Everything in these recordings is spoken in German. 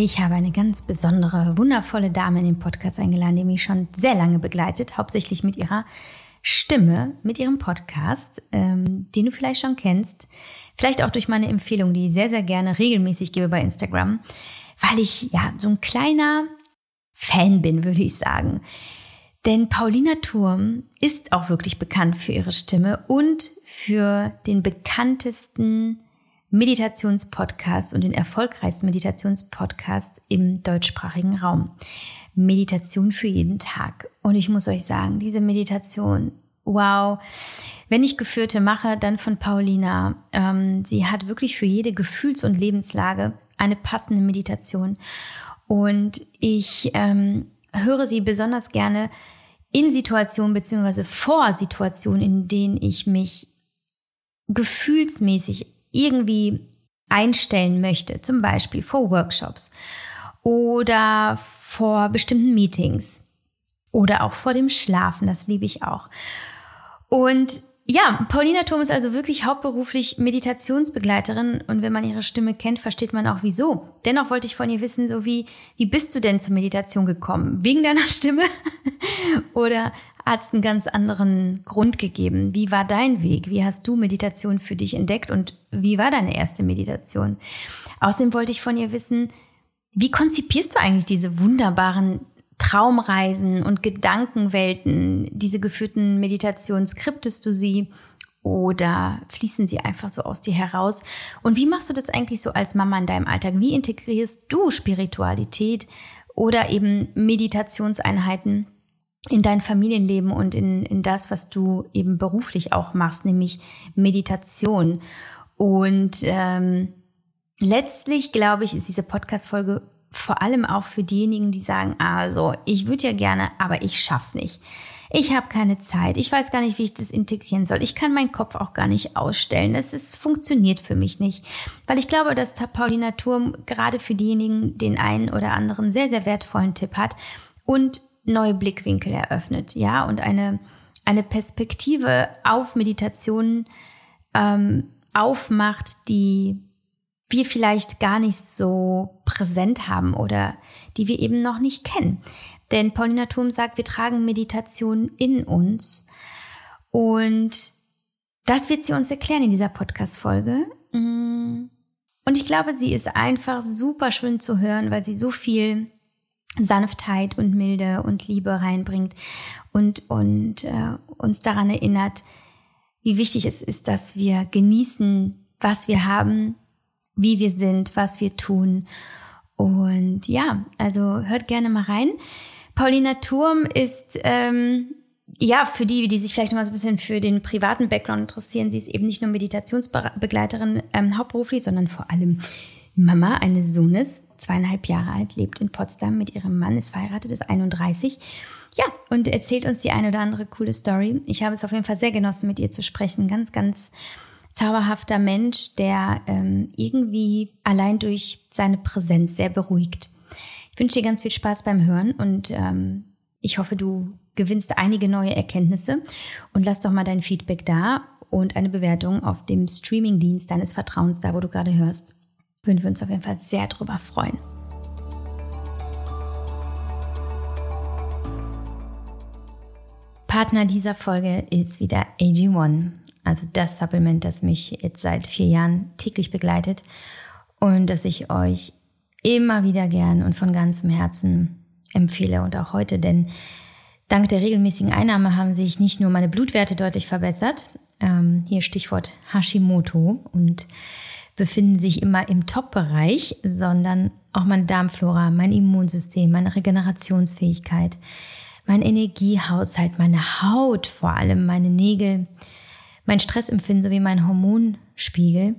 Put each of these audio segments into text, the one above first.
Ich habe eine ganz besondere, wundervolle Dame in den Podcast eingeladen, die mich schon sehr lange begleitet, hauptsächlich mit ihrer Stimme, mit ihrem Podcast, ähm, den du vielleicht schon kennst. Vielleicht auch durch meine Empfehlung, die ich sehr, sehr gerne regelmäßig gebe bei Instagram, weil ich ja so ein kleiner Fan bin, würde ich sagen. Denn Paulina Turm ist auch wirklich bekannt für ihre Stimme und für den bekanntesten Meditationspodcast und den erfolgreichsten Meditationspodcast im deutschsprachigen Raum. Meditation für jeden Tag. Und ich muss euch sagen, diese Meditation, wow. Wenn ich Geführte mache, dann von Paulina. Ähm, sie hat wirklich für jede Gefühls- und Lebenslage eine passende Meditation. Und ich ähm, höre sie besonders gerne in Situationen beziehungsweise vor Situationen, in denen ich mich gefühlsmäßig irgendwie einstellen möchte, zum Beispiel vor Workshops oder vor bestimmten Meetings oder auch vor dem Schlafen, das liebe ich auch. Und ja, Paulina Thom ist also wirklich hauptberuflich Meditationsbegleiterin und wenn man ihre Stimme kennt, versteht man auch wieso. Dennoch wollte ich von ihr wissen, so wie, wie bist du denn zur Meditation gekommen? Wegen deiner Stimme? Oder es einen ganz anderen Grund gegeben? Wie war dein Weg? Wie hast du Meditation für dich entdeckt und wie war deine erste Meditation? Außerdem wollte ich von ihr wissen, wie konzipierst du eigentlich diese wunderbaren Traumreisen und Gedankenwelten, diese geführten Meditationen, skriptest du sie oder fließen sie einfach so aus dir heraus? Und wie machst du das eigentlich so als Mama in deinem Alltag? Wie integrierst du Spiritualität oder eben Meditationseinheiten in dein Familienleben und in, in das, was du eben beruflich auch machst, nämlich Meditation? Und ähm, letztlich, glaube ich, ist diese Podcast-Folge vor allem auch für diejenigen, die sagen, also, ich würde ja gerne, aber ich schaff's nicht. Ich habe keine Zeit. Ich weiß gar nicht, wie ich das integrieren soll. Ich kann meinen Kopf auch gar nicht ausstellen. Es ist, funktioniert für mich nicht. Weil ich glaube, dass Paulina Turm gerade für diejenigen den einen oder anderen sehr, sehr wertvollen Tipp hat und neue Blickwinkel eröffnet. Ja, und eine, eine Perspektive auf Meditationen ähm, aufmacht, die wir vielleicht gar nicht so präsent haben oder die wir eben noch nicht kennen. Denn Paulina Thum sagt, wir tragen Meditation in uns. Und das wird sie uns erklären in dieser Podcast-Folge. Mm. Und ich glaube, sie ist einfach super schön zu hören, weil sie so viel Sanftheit und Milde und Liebe reinbringt und, und äh, uns daran erinnert, wie wichtig es ist, dass wir genießen, was wir haben, wie wir sind, was wir tun. Und ja, also hört gerne mal rein. Paulina Turm ist ähm, ja für die, die sich vielleicht noch mal so ein bisschen für den privaten Background interessieren, sie ist eben nicht nur Meditationsbegleiterin ähm, hauptberuflich, sondern vor allem Mama eines Sohnes, zweieinhalb Jahre alt, lebt in Potsdam mit ihrem Mann, ist verheiratet, ist 31. Ja, und erzählt uns die eine oder andere coole Story. Ich habe es auf jeden Fall sehr genossen, mit ihr zu sprechen. Ganz, ganz zauberhafter Mensch, der ähm, irgendwie allein durch seine Präsenz sehr beruhigt. Ich wünsche dir ganz viel Spaß beim Hören und ähm, ich hoffe, du gewinnst einige neue Erkenntnisse und lass doch mal dein Feedback da und eine Bewertung auf dem Streamingdienst deines Vertrauens, da wo du gerade hörst. Würden wir uns auf jeden Fall sehr drüber freuen. Partner dieser Folge ist wieder AG1 also das Supplement, das mich jetzt seit vier Jahren täglich begleitet und das ich euch immer wieder gern und von ganzem Herzen empfehle und auch heute, denn dank der regelmäßigen Einnahme haben sich nicht nur meine Blutwerte deutlich verbessert, ähm, hier Stichwort Hashimoto und befinden sich immer im Top-Bereich, sondern auch meine Darmflora, mein Immunsystem, meine Regenerationsfähigkeit, mein Energiehaushalt, meine Haut vor allem, meine Nägel, mein Stressempfinden sowie mein Hormonspiegel.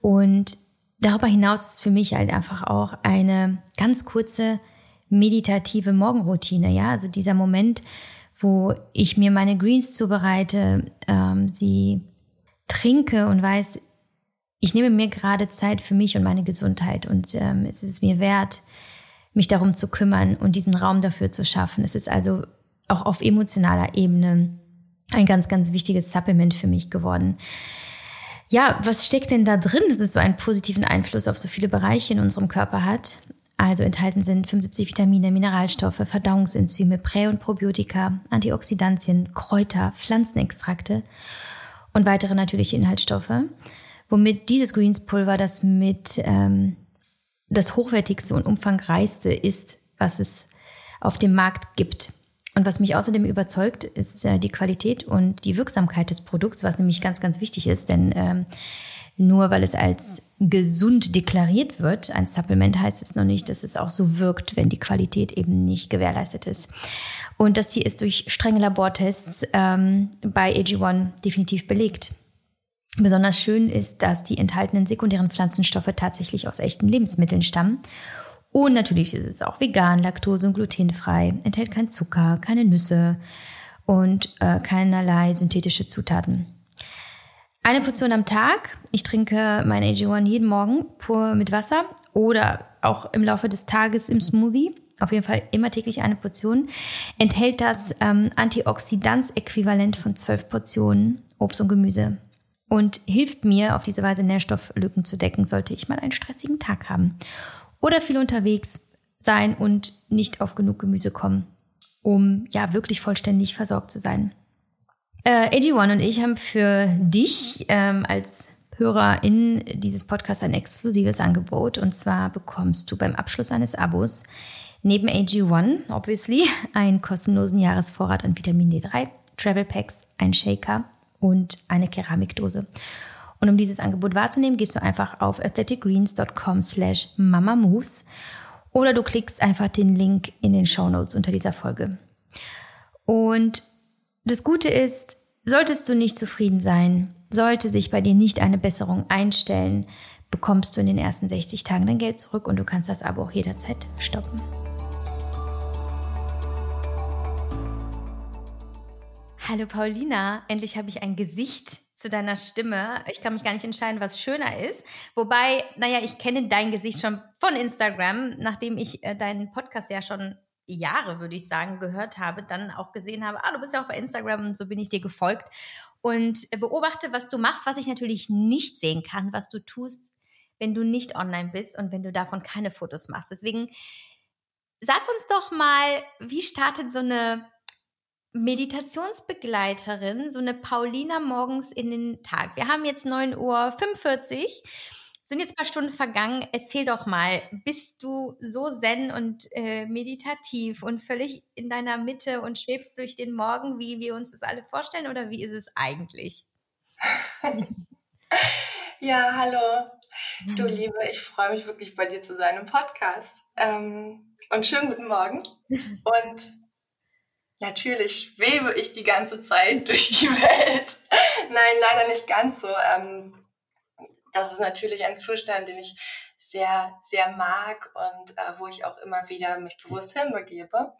Und darüber hinaus ist für mich halt einfach auch eine ganz kurze meditative Morgenroutine. Ja, also dieser Moment, wo ich mir meine Greens zubereite, ähm, sie trinke und weiß, ich nehme mir gerade Zeit für mich und meine Gesundheit und ähm, es ist mir wert, mich darum zu kümmern und diesen Raum dafür zu schaffen. Es ist also auch auf emotionaler Ebene ein ganz, ganz wichtiges Supplement für mich geworden. Ja, was steckt denn da drin, dass es so einen positiven Einfluss auf so viele Bereiche in unserem Körper hat? Also enthalten sind 75 Vitamine, Mineralstoffe, Verdauungsenzyme, Prä- und Probiotika, Antioxidantien, Kräuter, Pflanzenextrakte und weitere natürliche Inhaltsstoffe, womit dieses Greenspulver das mit ähm, das hochwertigste und umfangreichste ist, was es auf dem Markt gibt. Und was mich außerdem überzeugt, ist äh, die Qualität und die Wirksamkeit des Produkts, was nämlich ganz, ganz wichtig ist, denn ähm, nur weil es als gesund deklariert wird, ein Supplement heißt es noch nicht, dass es auch so wirkt, wenn die Qualität eben nicht gewährleistet ist. Und das hier ist durch strenge Labortests ähm, bei AG1 definitiv belegt. Besonders schön ist, dass die enthaltenen sekundären Pflanzenstoffe tatsächlich aus echten Lebensmitteln stammen. Und natürlich ist es auch vegan, laktose- und glutenfrei, enthält kein Zucker, keine Nüsse und äh, keinerlei synthetische Zutaten. Eine Portion am Tag. Ich trinke mein AG1 jeden Morgen pur mit Wasser oder auch im Laufe des Tages im Smoothie. Auf jeden Fall immer täglich eine Portion. Enthält das ähm, Antioxidanz-Äquivalent von zwölf Portionen Obst und Gemüse und hilft mir auf diese Weise Nährstofflücken zu decken, sollte ich mal einen stressigen Tag haben oder viel unterwegs sein und nicht auf genug Gemüse kommen, um ja wirklich vollständig versorgt zu sein. Äh, AG1 und ich haben für dich ähm, als Hörer in dieses Podcast ein exklusives Angebot. Und zwar bekommst du beim Abschluss eines Abos neben AG1, obviously, einen kostenlosen Jahresvorrat an Vitamin D3, Travel Packs, ein Shaker und eine Keramikdose. Und um dieses Angebot wahrzunehmen, gehst du einfach auf athleticgreens.com slash mamamoves oder du klickst einfach den Link in den Show Notes unter dieser Folge. Und das Gute ist, solltest du nicht zufrieden sein, sollte sich bei dir nicht eine Besserung einstellen, bekommst du in den ersten 60 Tagen dein Geld zurück und du kannst das Abo auch jederzeit stoppen. Hallo Paulina, endlich habe ich ein Gesicht zu deiner Stimme. Ich kann mich gar nicht entscheiden, was schöner ist. Wobei, naja, ich kenne dein Gesicht schon von Instagram, nachdem ich äh, deinen Podcast ja schon Jahre, würde ich sagen, gehört habe, dann auch gesehen habe, ah, du bist ja auch bei Instagram und so bin ich dir gefolgt und beobachte, was du machst, was ich natürlich nicht sehen kann, was du tust, wenn du nicht online bist und wenn du davon keine Fotos machst. Deswegen sag uns doch mal, wie startet so eine Meditationsbegleiterin, so eine Paulina morgens in den Tag? Wir haben jetzt 9.45 Uhr sind jetzt ein paar Stunden vergangen. Erzähl doch mal, bist du so zen und äh, meditativ und völlig in deiner Mitte und schwebst durch den Morgen, wie wir uns das alle vorstellen, oder wie ist es eigentlich? ja, hallo. Du Liebe, ich freue mich wirklich bei dir zu sein im Podcast. Ähm, und schönen guten Morgen. Und natürlich schwebe ich die ganze Zeit durch die Welt. Nein, leider nicht ganz so. Ähm, das ist natürlich ein Zustand, den ich sehr, sehr mag und äh, wo ich auch immer wieder mich bewusst hinbegebe.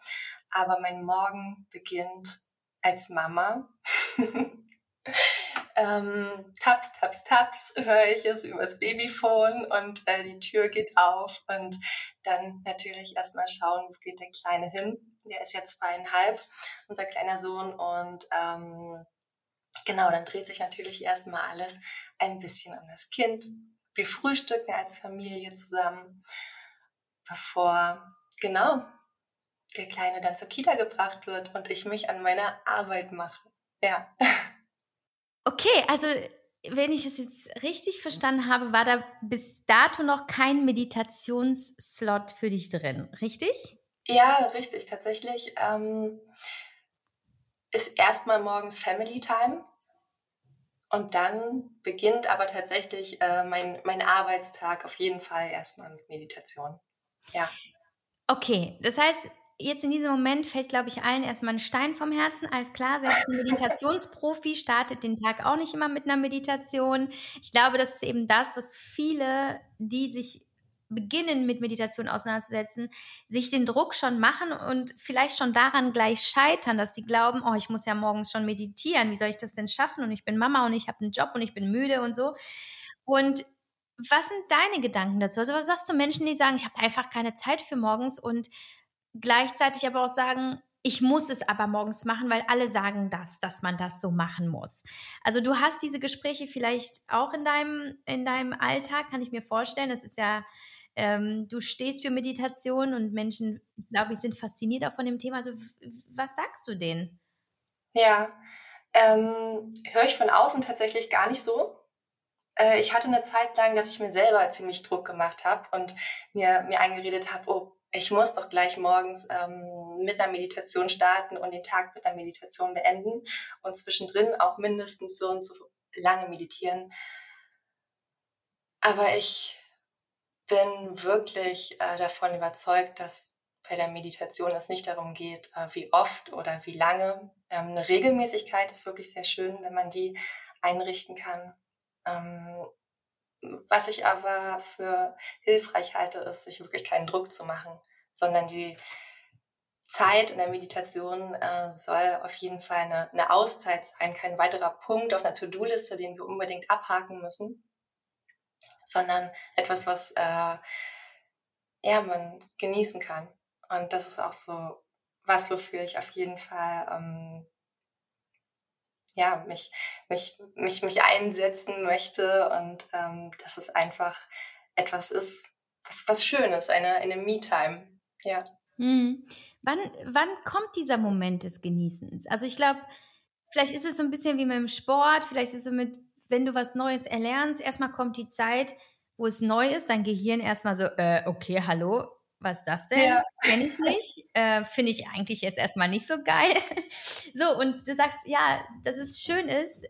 Aber mein Morgen beginnt als Mama. ähm, taps, taps, taps höre ich es übers Babyphone und äh, die Tür geht auf und dann natürlich erstmal schauen, wo geht der Kleine hin. Der ist jetzt zweieinhalb, unser kleiner Sohn und ähm, genau, dann dreht sich natürlich erstmal alles ein bisschen um das Kind. Wir frühstücken als Familie zusammen, bevor, genau, der Kleine dann zur Kita gebracht wird und ich mich an meine Arbeit mache. Ja. Okay, also wenn ich das jetzt richtig verstanden habe, war da bis dato noch kein Meditationsslot für dich drin, richtig? Ja, richtig. Tatsächlich ähm, ist erstmal morgens Family Time. Und dann beginnt aber tatsächlich äh, mein, mein Arbeitstag auf jeden Fall erstmal mit Meditation. Ja. Okay, das heißt, jetzt in diesem Moment fällt, glaube ich, allen erstmal ein Stein vom Herzen. Alles klar, selbst ein Meditationsprofi startet den Tag auch nicht immer mit einer Meditation. Ich glaube, das ist eben das, was viele, die sich beginnen mit Meditation auseinanderzusetzen, sich den Druck schon machen und vielleicht schon daran gleich scheitern, dass sie glauben, oh, ich muss ja morgens schon meditieren, wie soll ich das denn schaffen? Und ich bin Mama und ich habe einen Job und ich bin müde und so. Und was sind deine Gedanken dazu? Also was sagst du Menschen, die sagen, ich habe einfach keine Zeit für morgens und gleichzeitig aber auch sagen, ich muss es aber morgens machen, weil alle sagen das, dass man das so machen muss. Also du hast diese Gespräche vielleicht auch in deinem, in deinem Alltag, kann ich mir vorstellen. Das ist ja Ähm, du stehst für Meditation und Menschen, glaube ich, sind fasziniert auch von dem Thema. Also was sagst du denen? Ja, ähm, höre ich von außen tatsächlich gar nicht so. Äh, ich hatte eine Zeit lang, dass ich mir selber ziemlich Druck gemacht habe und mir, mir eingeredet habe, oh, ich muss doch gleich morgens ähm, mit einer Meditation starten und den Tag mit einer Meditation beenden und zwischendrin auch mindestens so und so lange meditieren. Aber ich bin wirklich äh, davon überzeugt, dass bei der Meditation es nicht darum geht, äh, wie oft oder wie lange. Ähm, eine Regelmäßigkeit ist wirklich sehr schön, wenn man die einrichten kann. Ähm, was ich aber für hilfreich halte, ist, sich wirklich keinen Druck zu machen, sondern die Zeit in der Meditation äh, soll auf jeden Fall eine, eine Auszeit sein, kein weiterer Punkt auf einer To-Do-Liste, den wir unbedingt abhaken müssen, sondern etwas, was äh, ja, man genießen kann. Und das ist auch so was, wofür ich auf jeden Fall ähm, ja, mich, mich, mich, mich einsetzen möchte und ähm, dass es einfach etwas ist, was, was Schönes, eine, eine Me-Time. Ja. Mhm. Wann, wann kommt dieser Moment des Genießens? Also ich glaube, vielleicht ist es so ein bisschen wie mit dem Sport, vielleicht ist es so mit, wenn du was Neues erlernst, erstmal kommt die Zeit, wo es neu ist, dein Gehirn erstmal so, äh, okay, hallo, was ist das denn? Ja. Kenne ich nicht. Äh, Finde ich eigentlich jetzt erstmal nicht so geil. so, und du sagst, ja, dass es schön ist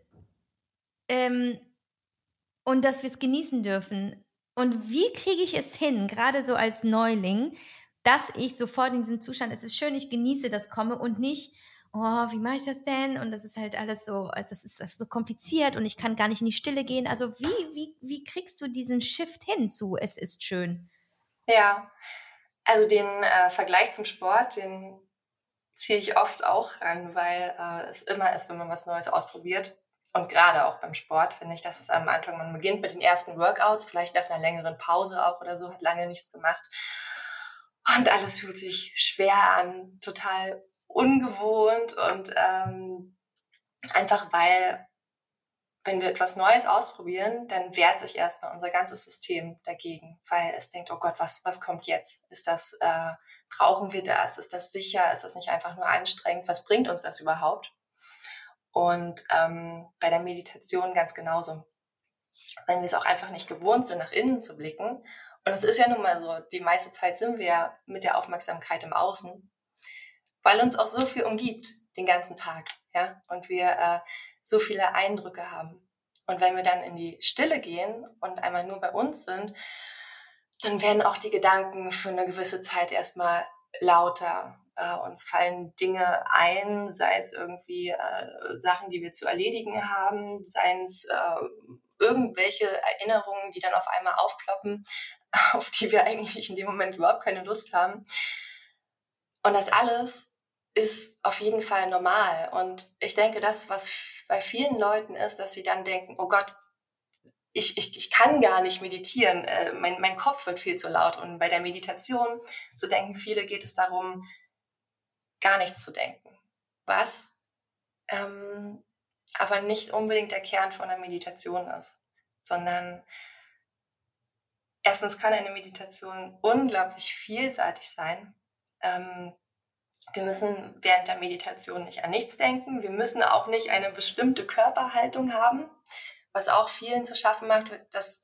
ähm, und dass wir es genießen dürfen. Und wie kriege ich es hin, gerade so als Neuling, dass ich sofort in diesen Zustand, es ist schön, ich genieße das komme und nicht, oh, wie mache ich das denn? Und das ist halt alles so, das ist, das ist so kompliziert und ich kann gar nicht in die Stille gehen. Also wie, wie, wie kriegst du diesen Shift hin zu, es ist schön? Ja, also den äh, Vergleich zum Sport, den ziehe ich oft auch ran, weil äh, es immer ist, wenn man was Neues ausprobiert. Und gerade auch beim Sport finde ich, dass es am Anfang, man beginnt mit den ersten Workouts, vielleicht nach einer längeren Pause auch oder so, hat lange nichts gemacht. Und alles fühlt sich schwer an, total ungewohnt und ähm, einfach weil wenn wir etwas Neues ausprobieren, dann wehrt sich erstmal unser ganzes System dagegen, weil es denkt, oh Gott, was, was kommt jetzt? Ist das, äh, brauchen wir das? Ist das sicher? Ist das nicht einfach nur anstrengend? Was bringt uns das überhaupt? Und ähm, bei der Meditation ganz genauso. Wenn wir es auch einfach nicht gewohnt sind, nach innen zu blicken. Und es ist ja nun mal so, die meiste Zeit sind wir ja mit der Aufmerksamkeit im Außen, weil uns auch so viel umgibt den ganzen Tag. Ja? Und wir äh, so viele Eindrücke haben. Und wenn wir dann in die Stille gehen und einmal nur bei uns sind, dann werden auch die Gedanken für eine gewisse Zeit erstmal lauter. Äh, uns fallen Dinge ein, sei es irgendwie äh, Sachen, die wir zu erledigen haben, seien es äh, irgendwelche Erinnerungen, die dann auf einmal aufploppen, auf die wir eigentlich in dem Moment überhaupt keine Lust haben. Und das alles ist auf jeden Fall normal. Und ich denke, das, was bei vielen Leuten ist, dass sie dann denken, oh Gott, ich, ich, ich kann gar nicht meditieren, äh, mein, mein Kopf wird viel zu laut. Und bei der Meditation, so denken viele, geht es darum, gar nichts zu denken. Was ähm, aber nicht unbedingt der Kern von der Meditation ist, sondern erstens kann eine Meditation unglaublich vielseitig sein. Ähm, wir müssen während der Meditation nicht an nichts denken. Wir müssen auch nicht eine bestimmte Körperhaltung haben, was auch vielen zu schaffen macht, dass,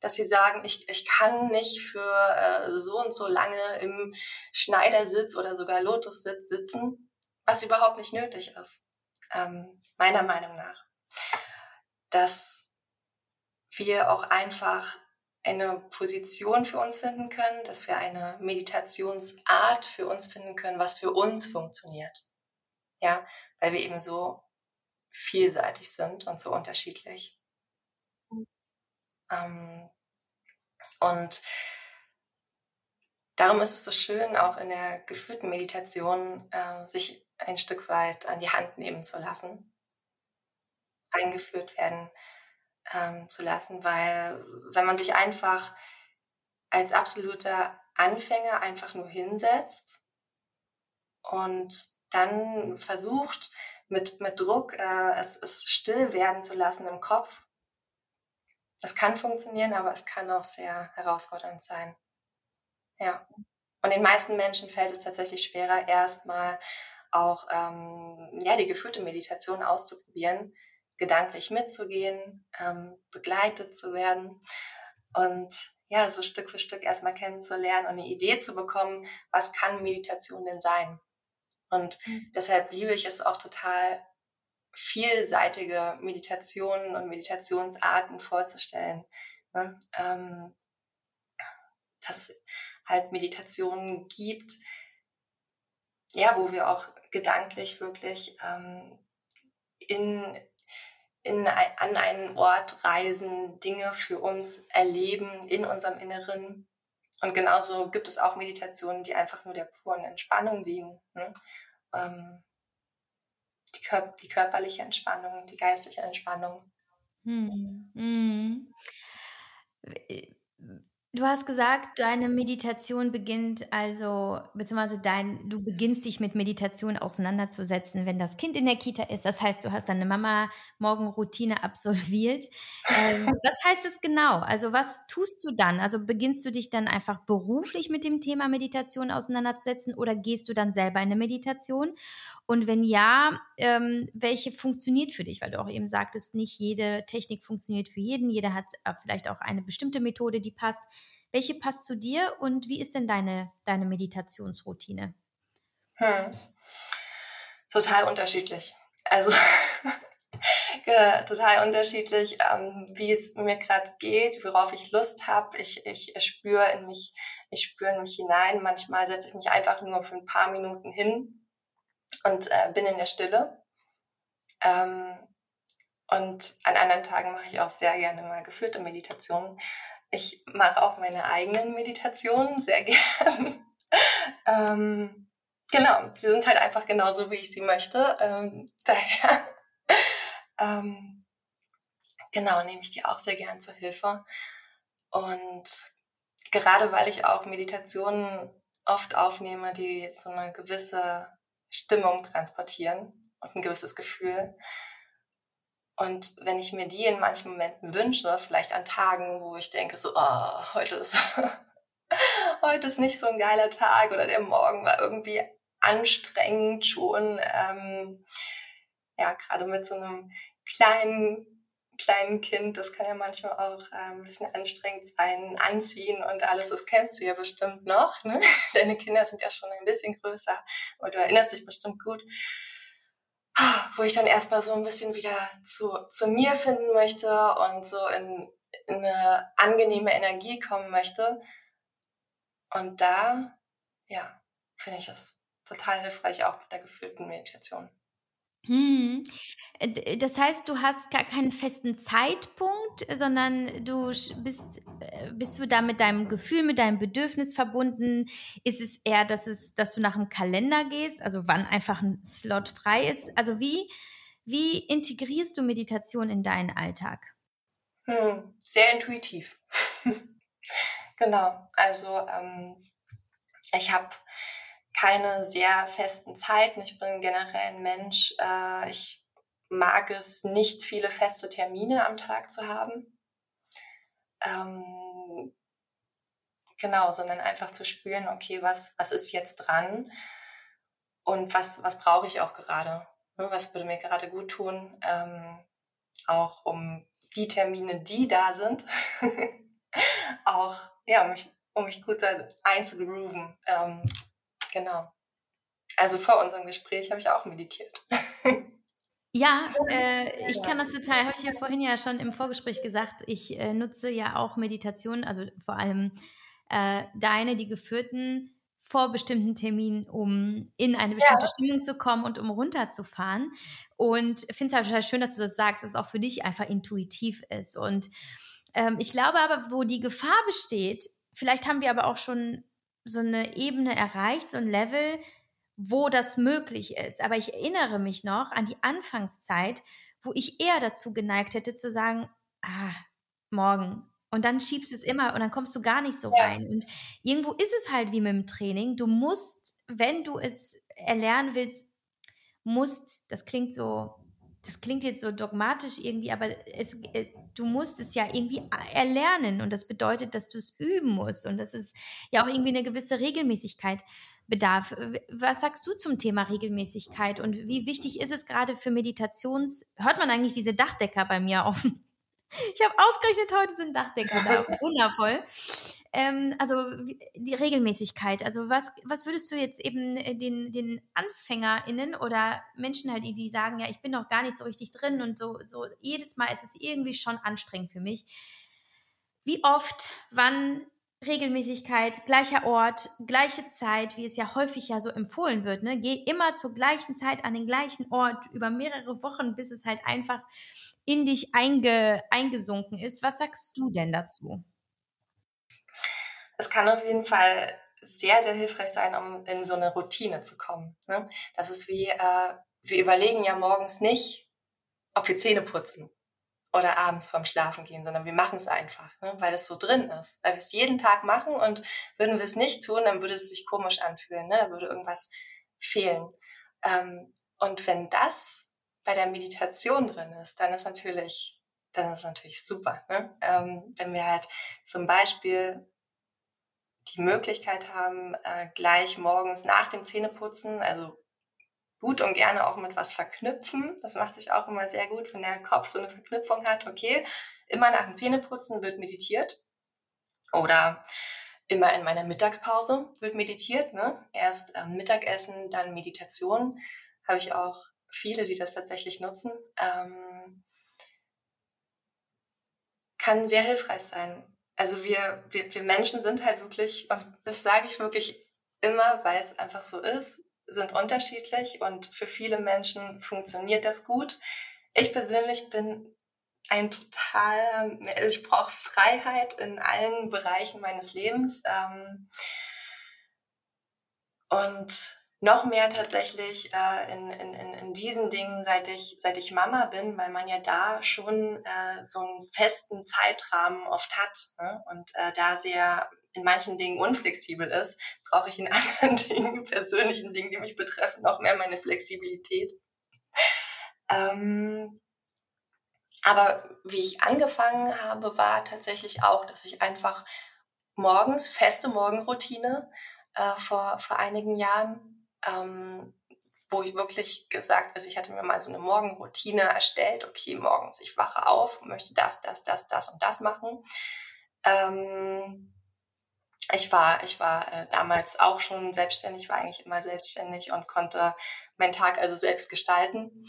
dass sie sagen, ich, ich kann nicht für äh, so und so lange im Schneidersitz oder sogar Lotussitz sitzen, was überhaupt nicht nötig ist, ähm, meiner Meinung nach. Dass wir auch einfach eine Position für uns finden können, dass wir eine Meditationsart für uns finden können, was für uns funktioniert. Ja, weil wir eben so vielseitig sind und so unterschiedlich. Ähm, und darum ist es so schön, auch in der geführten Meditation äh, sich ein Stück weit an die Hand nehmen zu lassen, eingeführt werden ähm, zu lassen, weil wenn man sich einfach als absoluter Anfänger einfach nur hinsetzt und dann versucht, mit, mit Druck äh, es, es still werden zu lassen im Kopf. Das kann funktionieren, aber es kann auch sehr herausfordernd sein. Ja. Und den meisten Menschen fällt es tatsächlich schwerer, erstmal auch ähm, ja, die geführte Meditation auszuprobieren, gedanklich mitzugehen, ähm, begleitet zu werden und ja, so Stück für Stück erstmal kennenzulernen und eine Idee zu bekommen, was kann Meditation denn sein? Und mhm. deshalb liebe ich es auch total, vielseitige Meditationen und Meditationsarten vorzustellen. Ne? Ähm, dass es halt Meditationen gibt, ja, wo wir auch gedanklich wirklich ähm, in, in, an einen Ort reisen, Dinge für uns erleben in unserem Inneren. Und genauso gibt es auch Meditationen, die einfach nur der puren Entspannung dienen. Ne? Ähm, die, Kör die, körperliche Entspannung, die geistige Entspannung. Hm. Hm. Du hast gesagt, deine Meditation beginnt also, beziehungsweise dein, du beginnst dich mit Meditation auseinanderzusetzen, wenn das Kind in der Kita ist. Das heißt, du hast deine Mama-Morgenroutine absolviert. Ähm, was heißt es genau? Also, was tust du dann? Also, beginnst du dich dann einfach beruflich mit dem Thema Meditation auseinanderzusetzen oder gehst du dann selber in eine Meditation? Und wenn ja, ähm, welche funktioniert für dich? Weil du auch eben sagtest, nicht jede Technik funktioniert für jeden. Jeder hat äh, vielleicht auch eine bestimmte Methode, die passt. Welche passt zu dir und wie ist denn deine, deine Meditationsroutine? Hm. Total unterschiedlich. Also total unterschiedlich, ähm, wie es mir gerade geht, worauf ich Lust habe. Ich, ich, spüre in mich, ich spüre in mich hinein. Manchmal setze ich mich einfach nur für ein paar Minuten hin und äh, bin in der Stille. Ähm, und an anderen Tagen mache ich auch sehr gerne mal geführte Meditationen, ich mache auch meine eigenen Meditationen sehr gern. ähm, genau, sie sind halt einfach genauso, wie ich sie möchte. Ähm, daher, ähm, genau, nehme ich die auch sehr gern zur Hilfe. Und gerade weil ich auch Meditationen oft aufnehme, die so eine gewisse Stimmung transportieren und ein gewisses Gefühl, und wenn ich mir die in manchen Momenten wünsche, vielleicht an Tagen, wo ich denke, so, oh, heute ist, heute ist nicht so ein geiler Tag oder der Morgen war irgendwie anstrengend schon, ähm, ja, gerade mit so einem kleinen, kleinen Kind, das kann ja manchmal auch ähm, ein bisschen anstrengend sein, anziehen und alles, das kennst du ja bestimmt noch, ne? Deine Kinder sind ja schon ein bisschen größer, aber du erinnerst dich bestimmt gut wo ich dann erstmal so ein bisschen wieder zu, zu mir finden möchte und so in, in eine angenehme Energie kommen möchte. Und da, ja, finde ich es total hilfreich, auch mit der gefühlten Meditation. Hm. Äh, das heißt, du hast gar keinen festen Zeitpunkt, sondern du bist, äh, bist du da mit deinem Gefühl, mit deinem Bedürfnis verbunden? Ist es eher, dass, es, dass du nach dem Kalender gehst, also wann einfach ein Slot frei ist? Also wie, wie integrierst du Meditation in deinen Alltag? Hm, sehr intuitiv. genau, also ähm, ich habe keine sehr festen Zeiten. Ich bin generell ein Mensch, äh, ich mag es nicht, viele feste Termine am Tag zu haben. Ähm, genau, sondern einfach zu spüren, okay, was, was ist jetzt dran und was, was brauche ich auch gerade? Ne, was würde mir gerade gut tun? Ähm, auch um die Termine, die da sind, auch ja, um mich, um mich gut einzugrooven. Ähm, Genau. Also vor unserem Gespräch habe ich auch meditiert. Ja, äh, ich kann das total, habe ich ja vorhin ja schon im Vorgespräch gesagt, ich äh, nutze ja auch Meditationen, also vor allem äh, deine, die geführten, vor bestimmten Terminen, um in eine bestimmte ja. Stimmung zu kommen und um runterzufahren. Und finde es halt total schön, dass du das sagst, dass es auch für dich einfach intuitiv ist. Und ähm, ich glaube aber, wo die Gefahr besteht, vielleicht haben wir aber auch schon so eine Ebene erreicht, so ein Level, wo das möglich ist. Aber ich erinnere mich noch an die Anfangszeit, wo ich eher dazu geneigt hätte zu sagen, ah, morgen. Und dann schiebst du es immer und dann kommst du gar nicht so ja. rein. Und irgendwo ist es halt wie mit dem Training. Du musst, wenn du es erlernen willst, musst, das klingt so das klingt jetzt so dogmatisch irgendwie, aber es, äh, du musst es ja irgendwie erlernen und das bedeutet, dass du es üben musst und das ist ja auch irgendwie eine gewisse Regelmäßigkeit bedarf. Was sagst du zum Thema Regelmäßigkeit und wie wichtig ist es gerade für Meditations... Hört man eigentlich diese Dachdecker bei mir offen? Ich habe ausgerechnet, heute sind Dachdecker da. Wundervoll. Ähm, also die Regelmäßigkeit. Also was, was würdest du jetzt eben äh, den, den AnfängerInnen oder Menschen halt, die sagen, ja, ich bin noch gar nicht so richtig drin und so, so jedes Mal ist es irgendwie schon anstrengend für mich. Wie oft, wann Regelmäßigkeit, gleicher Ort, gleiche Zeit, wie es ja häufig ja so empfohlen wird. Ne? Geh immer zur gleichen Zeit an den gleichen Ort über mehrere Wochen, bis es halt einfach in dich einge, eingesunken ist. Was sagst du denn dazu? Es kann auf jeden Fall sehr, sehr hilfreich sein, um in so eine Routine zu kommen. Ne? Das ist wie, äh, wir überlegen ja morgens nicht, ob wir Zähne putzen oder abends vorm Schlafen gehen, sondern wir machen es einfach, ne? weil es so drin ist. Weil wir es jeden Tag machen und würden wir es nicht tun, dann würde es sich komisch anfühlen. Ne? Da würde irgendwas fehlen. Ähm, und wenn das bei der Meditation drin ist, dann ist natürlich, dann ist natürlich super. Ne? Ähm, wenn wir halt zum Beispiel die Möglichkeit haben, äh, gleich morgens nach dem Zähneputzen, also gut und gerne auch mit was verknüpfen. Das macht sich auch immer sehr gut, wenn der Kopf so eine Verknüpfung hat. Okay, immer nach dem Zähneputzen wird meditiert. Oder immer in meiner Mittagspause wird meditiert. Ne? Erst ähm, Mittagessen, dann Meditation. Habe ich auch viele, die das tatsächlich nutzen. Ähm, kann sehr hilfreich sein. Also wir, wir, wir Menschen sind halt wirklich, und das sage ich wirklich immer, weil es einfach so ist, sind unterschiedlich und für viele Menschen funktioniert das gut. Ich persönlich bin ein total, also ich brauche Freiheit in allen Bereichen meines Lebens. Ähm, und noch mehr tatsächlich äh, in, in, in diesen Dingen, seit ich, seit ich Mama bin, weil man ja da schon äh, so einen festen Zeitrahmen oft hat ne? und äh, da sehr in manchen Dingen unflexibel ist, brauche ich in anderen Dingen, persönlichen Dingen, die mich betreffen, noch mehr meine Flexibilität. Ähm, aber wie ich angefangen habe, war tatsächlich auch, dass ich einfach morgens, feste Morgenroutine äh, vor, vor einigen Jahren ähm, wo ich wirklich gesagt, also ich hatte mir mal so eine Morgenroutine erstellt, okay, morgens, ich wache auf, möchte das, das, das, das und das machen. Ähm, ich war, ich war äh, damals auch schon selbstständig, war eigentlich immer selbstständig und konnte meinen Tag also selbst gestalten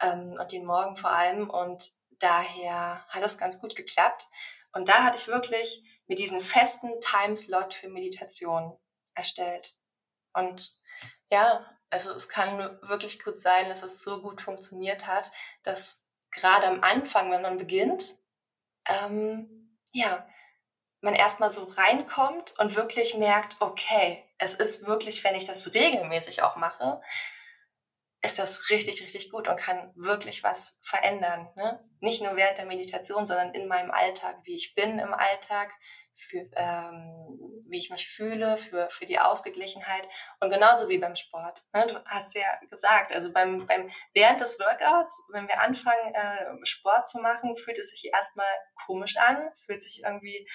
ähm, und den Morgen vor allem. Und daher hat es ganz gut geklappt. Und da hatte ich wirklich mir diesen festen Timeslot für Meditation erstellt. Und ja, also es kann wirklich gut sein, dass es so gut funktioniert hat, dass gerade am Anfang, wenn man beginnt, ähm, ja, man erstmal so reinkommt und wirklich merkt, okay, es ist wirklich, wenn ich das regelmäßig auch mache, ist das richtig, richtig gut und kann wirklich was verändern. Ne? Nicht nur während der Meditation, sondern in meinem Alltag, wie ich bin im Alltag, für, ähm, wie ich mich fühle, für, für die Ausgeglichenheit und genauso wie beim Sport. Ne? Du hast ja gesagt, also beim, beim während des Workouts, wenn wir anfangen, äh, Sport zu machen, fühlt es sich erstmal komisch an, fühlt sich irgendwie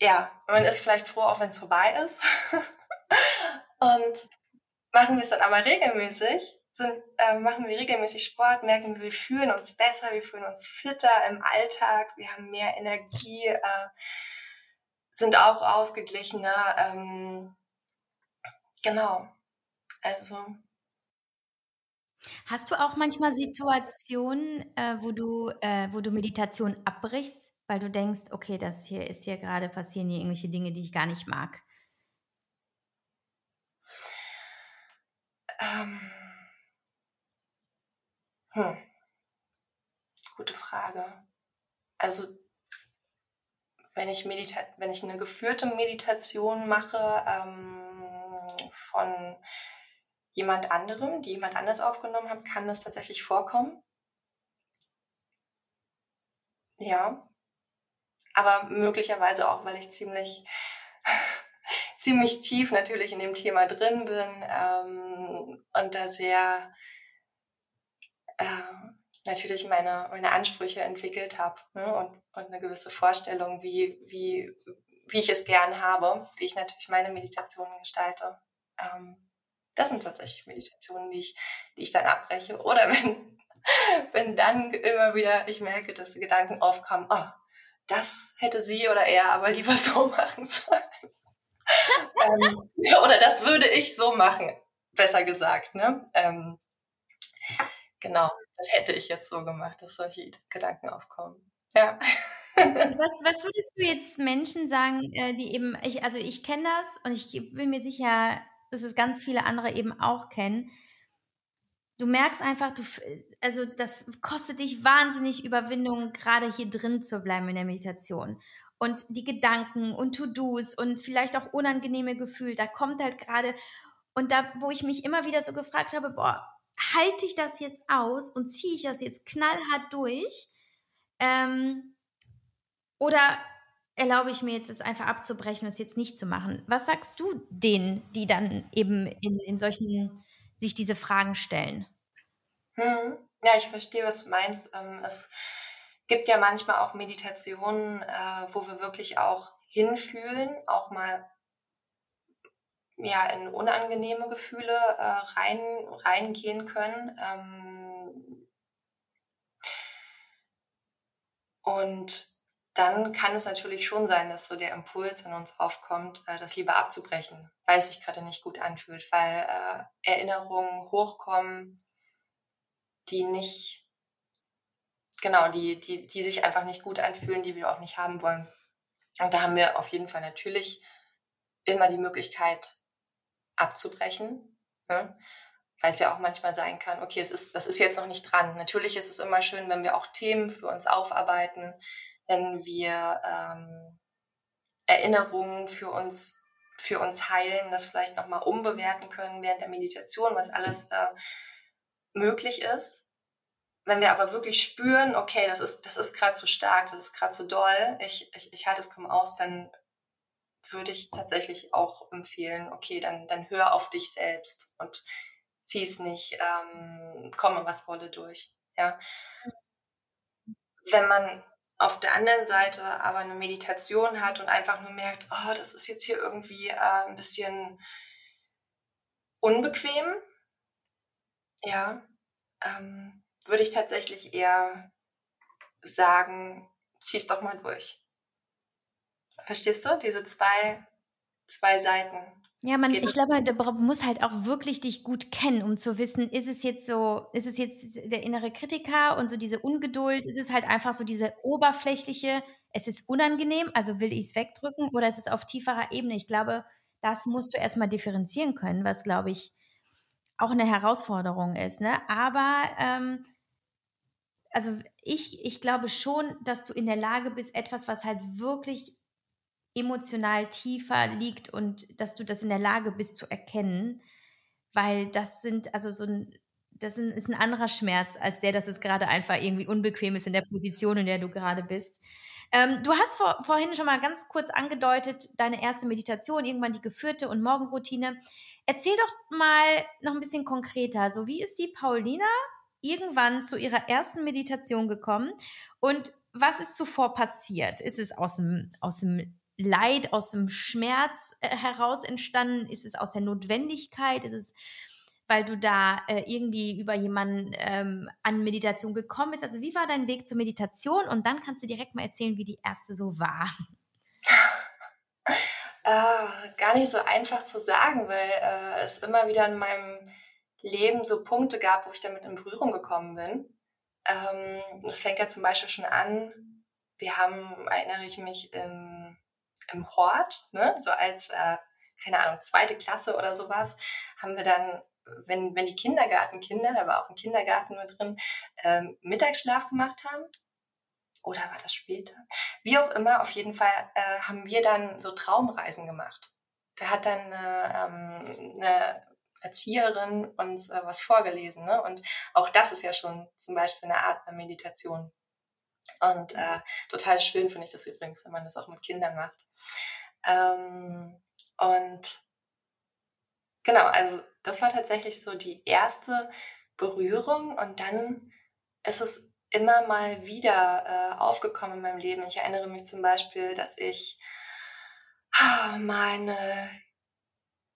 ja, man ist vielleicht froh, auch wenn es vorbei ist. und machen wir es dann aber regelmäßig, sind, äh, machen wir regelmäßig Sport, merken wir, wir fühlen uns besser, wir fühlen uns fitter im Alltag, wir haben mehr Energie, äh, sind auch ausgeglichener. Ähm, genau. Also. Hast du auch manchmal Situationen, äh, wo du, äh, wo du Meditation abbrichst, weil du denkst, okay, das hier ist hier gerade passieren hier irgendwelche Dinge, die ich gar nicht mag? Ähm hm. Gute Frage. Also wenn ich, medita wenn ich eine geführte Meditation mache ähm, von jemand anderem, die jemand anders aufgenommen hat, kann das tatsächlich vorkommen. Ja. Aber möglicherweise auch, weil ich ziemlich, ziemlich tief natürlich in dem Thema drin bin ähm, und da sehr natürlich meine, meine Ansprüche entwickelt habe ne? und, und eine gewisse Vorstellung, wie, wie, wie ich es gern habe, wie ich natürlich meine Meditationen gestalte. Ähm, das sind tatsächlich Meditationen, die ich, die ich dann abbreche. Oder wenn, wenn dann immer wieder ich merke, dass Gedanken aufkommen, oh, das hätte sie oder er aber lieber so machen sollen. ähm, oder das würde ich so machen, besser gesagt. Ne? Ähm, genau, das hätte ich jetzt so gemacht, dass solche Gedanken aufkommen. Ja. Was, was würdest du jetzt Menschen sagen, äh, die eben, ich, also ich kenne das und ich bin mir sicher, dass es ganz viele andere eben auch kennen. Du merkst einfach, du, also das kostet dich wahnsinnig Überwindung, gerade hier drin zu bleiben in der Meditation. Und die Gedanken und To-Dos und vielleicht auch unangenehme Gefühle, da kommt halt gerade, und da, wo ich mich immer wieder so gefragt habe, boah, halte ich das jetzt aus und ziehe ich das jetzt knallhart durch? Ähm, oder erlaube ich mir jetzt, es einfach abzubrechen und es jetzt nicht zu machen. Was sagst du denen, die dann eben in, in solchen, sich diese Fragen stellen? Hm. Ja, ich verstehe, was du meinst. Ähm, es gibt ja manchmal auch Meditationen, äh, wo wir wirklich auch hinfühlen, auch mal ja, in unangenehme Gefühle äh, rein, reingehen können. Ähm, und dann kann es natürlich schon sein, dass so der Impuls in uns aufkommt, äh, das lieber abzubrechen, weil es sich gerade nicht gut anfühlt, weil äh, Erinnerungen hochkommen, die nicht, genau, die, die, die sich einfach nicht gut anfühlen, die wir auch nicht haben wollen. Und da haben wir auf jeden Fall natürlich immer die Möglichkeit abzubrechen, ne? weil es ja auch manchmal sein kann, okay, es ist, das ist jetzt noch nicht dran. Natürlich ist es immer schön, wenn wir auch Themen für uns aufarbeiten, wenn wir ähm, Erinnerungen für uns für uns heilen, das vielleicht nochmal umbewerten können während der Meditation, was alles äh, möglich ist. Wenn wir aber wirklich spüren, okay, das ist, das ist gerade zu stark, das ist gerade zu doll, ich, ich, ich halte es kaum aus, dann würde ich tatsächlich auch empfehlen, okay, dann, dann hör auf dich selbst und zieh es nicht, ähm, komme was wolle durch. Ja. Wenn man auf der anderen Seite aber eine Meditation hat und einfach nur merkt, oh, das ist jetzt hier irgendwie äh, ein bisschen unbequem, ja, ähm, würde ich tatsächlich eher sagen, zieh's doch mal durch. Verstehst du? Diese zwei, zwei Seiten. Ja, man, ich glaube, du musst halt auch wirklich dich gut kennen, um zu wissen, ist es jetzt so, ist es jetzt der innere Kritiker und so diese Ungeduld, ist es halt einfach so diese oberflächliche, es ist unangenehm, also will ich es wegdrücken oder ist es auf tieferer Ebene? Ich glaube, das musst du erstmal differenzieren können, was, glaube ich, auch eine Herausforderung ist. Ne? Aber ähm, also ich, ich glaube schon, dass du in der Lage bist, etwas, was halt wirklich emotional tiefer liegt und dass du das in der Lage bist zu erkennen, weil das sind also so ein das ist ein anderer Schmerz als der, dass es gerade einfach irgendwie unbequem ist in der Position, in der du gerade bist. Ähm, du hast vor, vorhin schon mal ganz kurz angedeutet, deine erste Meditation, irgendwann die geführte und Morgenroutine. Erzähl doch mal noch ein bisschen konkreter. So, wie ist die Paulina irgendwann zu ihrer ersten Meditation gekommen und was ist zuvor passiert? Ist es aus dem, aus dem Leid, aus dem Schmerz äh, heraus entstanden? Ist es aus der Notwendigkeit? Ist es, weil du da äh, irgendwie über jemanden ähm, an Meditation gekommen bist? Also wie war dein Weg zur Meditation? Und dann kannst du direkt mal erzählen, wie die erste so war. Äh, gar nicht so einfach zu sagen, weil äh, es immer wieder in meinem Leben so Punkte gab, wo ich damit in Berührung gekommen bin. Ähm, das fängt ja zum Beispiel schon an. Wir haben, erinnere ich mich, im im Hort, ne? so als, äh, keine Ahnung, zweite Klasse oder sowas, haben wir dann, wenn, wenn die Kindergartenkinder, da war auch ein Kindergarten mit drin, ähm, Mittagsschlaf gemacht haben. Oder war das später? Wie auch immer, auf jeden Fall äh, haben wir dann so Traumreisen gemacht. Da hat dann äh, ähm, eine Erzieherin uns äh, was vorgelesen. Ne? Und auch das ist ja schon zum Beispiel eine Art einer Meditation. Und äh, total schön finde ich das übrigens, wenn man das auch mit Kindern macht. Ähm, und genau, also das war tatsächlich so die erste Berührung und dann ist es immer mal wieder äh, aufgekommen in meinem Leben. Ich erinnere mich zum Beispiel, dass ich ah, meine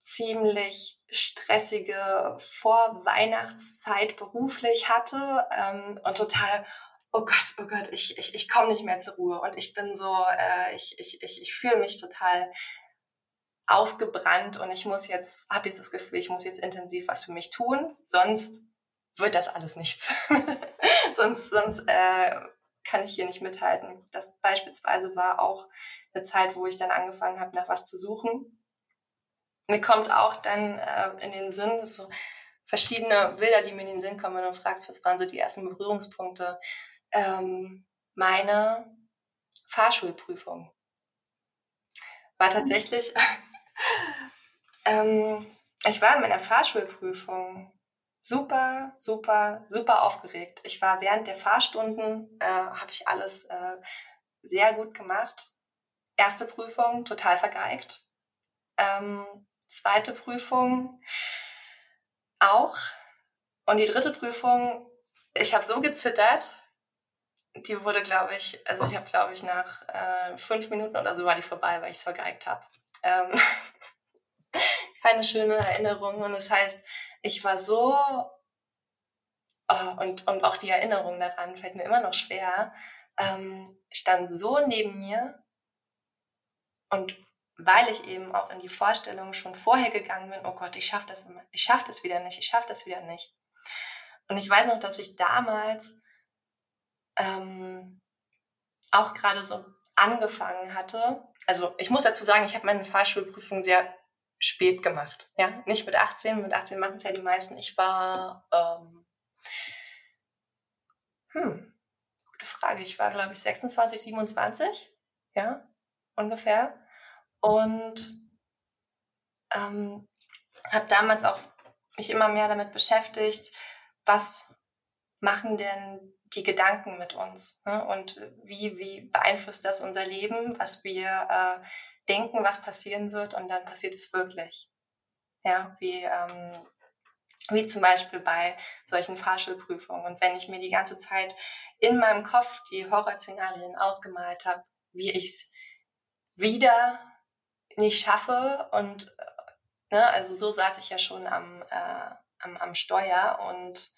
ziemlich stressige Vorweihnachtszeit beruflich hatte ähm, und total, oh Gott, oh Gott, ich, ich, ich komme nicht mehr zur Ruhe und ich bin so, äh, ich, ich, ich, ich fühle mich total ausgebrannt und ich muss jetzt, habe jetzt das Gefühl, ich muss jetzt intensiv was für mich tun, sonst wird das alles nichts. sonst sonst äh, kann ich hier nicht mithalten. Das beispielsweise war auch eine Zeit, wo ich dann angefangen habe, nach was zu suchen. Mir kommt auch dann äh, in den Sinn, so verschiedene Bilder, die mir in den Sinn kommen, wenn du fragst, was waren so die ersten Berührungspunkte. Ähm, meine Fahrschulprüfung war mhm. tatsächlich, ähm, ich war in meiner Fahrschulprüfung super, super, super aufgeregt. Ich war während der Fahrstunden, äh, habe ich alles äh, sehr gut gemacht. Erste Prüfung total vergeigt. Ähm, zweite Prüfung auch. Und die dritte Prüfung, ich habe so gezittert, die wurde, glaube ich, also ich habe, glaube ich, nach äh, fünf Minuten oder so war die vorbei, weil ich es vergeigt habe. Ähm, keine schöne Erinnerung. Und das heißt, ich war so, oh, und, und auch die Erinnerung daran fällt mir immer noch schwer, ähm, stand so neben mir und weil ich eben auch in die Vorstellung schon vorher gegangen bin, oh Gott, ich schaffe das immer, ich schaffe das wieder nicht, ich schaffe das wieder nicht. Und ich weiß noch, dass ich damals ähm, auch gerade so angefangen hatte. Also ich muss dazu sagen, ich habe meine Fahrschulprüfung sehr spät gemacht. Ja, nicht mit 18. Mit 18 machen es ja die meisten. Ich war, ähm, hm, gute Frage. Ich war, glaube ich, 26, 27. Ja, ungefähr. Und ähm, habe damals auch mich immer mehr damit beschäftigt, was machen denn die Gedanken mit uns ne? und wie, wie beeinflusst das unser Leben, was wir äh, denken, was passieren wird und dann passiert es wirklich. Ja, wie, ähm, wie zum Beispiel bei solchen Fahrschulprüfungen. Und wenn ich mir die ganze Zeit in meinem Kopf die Horrorszenarien ausgemalt habe, wie ich es wieder nicht schaffe und ne, also so saß ich ja schon am, äh, am, am Steuer und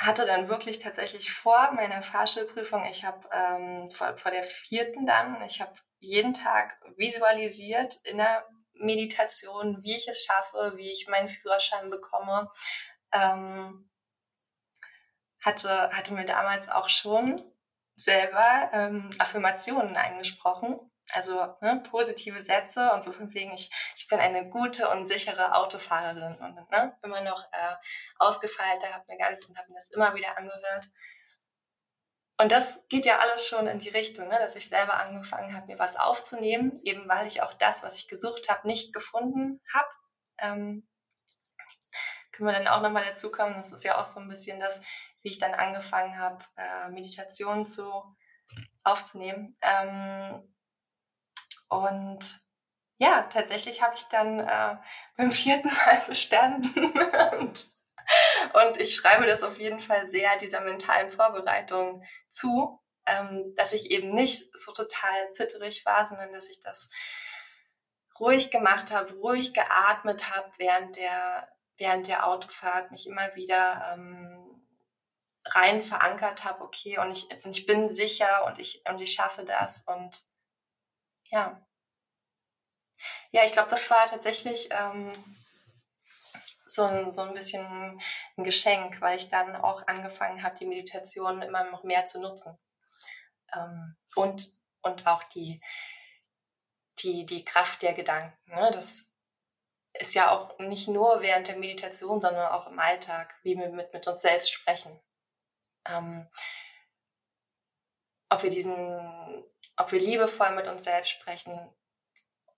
hatte dann wirklich tatsächlich vor meiner Fahrschulprüfung, ich habe ähm, vor, vor der vierten dann, ich habe jeden Tag visualisiert in der Meditation, wie ich es schaffe, wie ich meinen Führerschein bekomme. Ähm, hatte, hatte mir damals auch schon selber ähm, Affirmationen eingesprochen. Also ne, positive Sätze und so von wegen, ich, ich bin eine gute und sichere Autofahrerin und ne, immer noch äh, ausgefeilter, habe mir ganz und habe mir das immer wieder angehört. Und das geht ja alles schon in die Richtung, ne, dass ich selber angefangen habe, mir was aufzunehmen, eben weil ich auch das, was ich gesucht habe, nicht gefunden habe. Ähm, können wir dann auch nochmal dazu kommen, das ist ja auch so ein bisschen das, wie ich dann angefangen habe, äh, Meditation zu, aufzunehmen. Ähm, und ja, tatsächlich habe ich dann äh, beim vierten Mal bestanden. Und und ich schreibe das auf jeden Fall sehr dieser mentalen Vorbereitung zu, ähm, dass ich eben nicht so total zitterig war, sondern dass ich das ruhig gemacht habe, ruhig geatmet habe während der, während der Autofahrt, mich immer wieder ähm, rein verankert habe, okay, und ich, und ich bin sicher und ich, und ich schaffe das. Und ja. Ja, ich glaube, das war tatsächlich ähm, so ein, so ein bisschen ein Geschenk, weil ich dann auch angefangen habe, die Meditation immer noch mehr zu nutzen. Ähm, und, und auch die, die, die Kraft der Gedanken. Ne? Das ist ja auch nicht nur während der Meditation, sondern auch im Alltag, wie wir mit, mit uns selbst sprechen. Ähm, ob wir diesen, ob wir liebevoll mit uns selbst sprechen,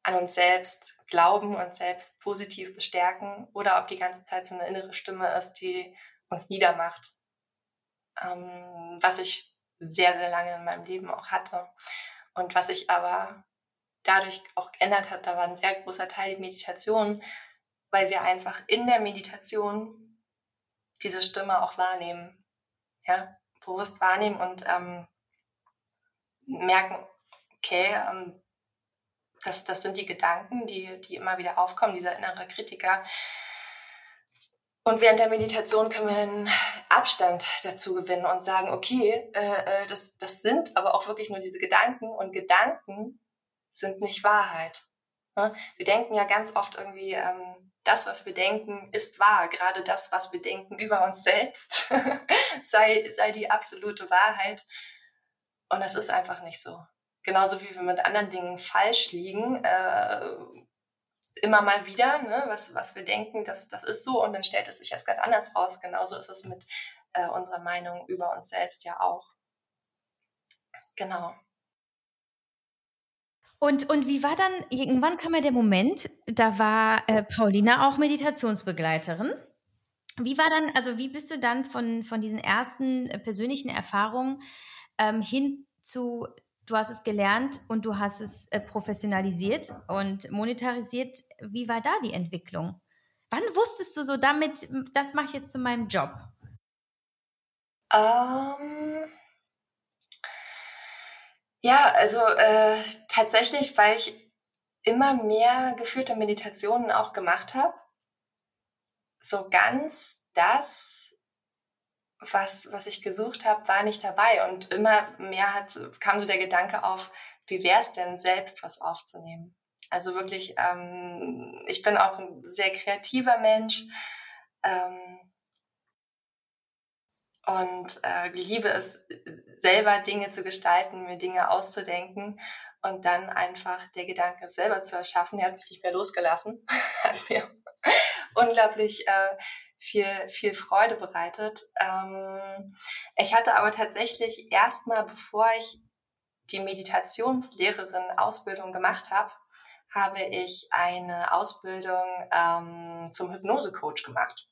an uns selbst glauben, uns selbst positiv bestärken oder ob die ganze Zeit so eine innere Stimme ist, die uns niedermacht. Ähm, was ich sehr, sehr lange in meinem Leben auch hatte. Und was sich aber dadurch auch geändert hat, da war ein sehr großer Teil die Meditation, weil wir einfach in der Meditation diese Stimme auch wahrnehmen. ja, bewusst wahrnehmen und ähm, merken, okay, ähm, das, das sind die Gedanken, die, die immer wieder aufkommen, dieser innere Kritiker. Und während der Meditation können wir einen Abstand dazu gewinnen und sagen, okay, äh, äh, das, das sind aber auch wirklich nur diese Gedanken und Gedanken sind nicht Wahrheit. Wir denken ja ganz oft irgendwie, ähm, das, was wir denken, ist wahr. Gerade das, was wir denken über uns selbst, sei, sei die absolute Wahrheit. Und das ist einfach nicht so. Genauso wie wir mit anderen Dingen falsch liegen, äh, immer mal wieder, ne, was, was wir denken, das, das ist so und dann stellt es sich erst ganz anders raus. Genauso ist es mit äh, unserer Meinung über uns selbst ja auch. Genau. Und, und wie war dann, irgendwann kam ja der Moment, da war äh, Paulina auch Meditationsbegleiterin. Wie war dann, also wie bist du dann von, von diesen ersten persönlichen Erfahrungen ähm, hin zu du hast es gelernt und du hast es äh, professionalisiert und monetarisiert. Wie war da die Entwicklung? Wann wusstest du so damit, das mache ich jetzt zu meinem Job? Um, ähm, ja, also äh, tatsächlich, weil ich immer mehr geführte Meditationen auch gemacht habe. So ganz das was, was ich gesucht habe, war nicht dabei. Und immer mehr hat, kam so der Gedanke auf, wie wäre es denn selbst, was aufzunehmen? Also wirklich, ähm, ich bin auch ein sehr kreativer Mensch ähm, und äh, liebe es, selber Dinge zu gestalten, mir Dinge auszudenken und dann einfach der Gedanke selber zu erschaffen. Der hat mich nicht mehr losgelassen, hat mir unglaublich äh, viel, viel Freude bereitet. Ähm, ich hatte aber tatsächlich erstmal, bevor ich die Meditationslehrerin Ausbildung gemacht habe, habe ich eine Ausbildung ähm, zum Hypnosecoach gemacht,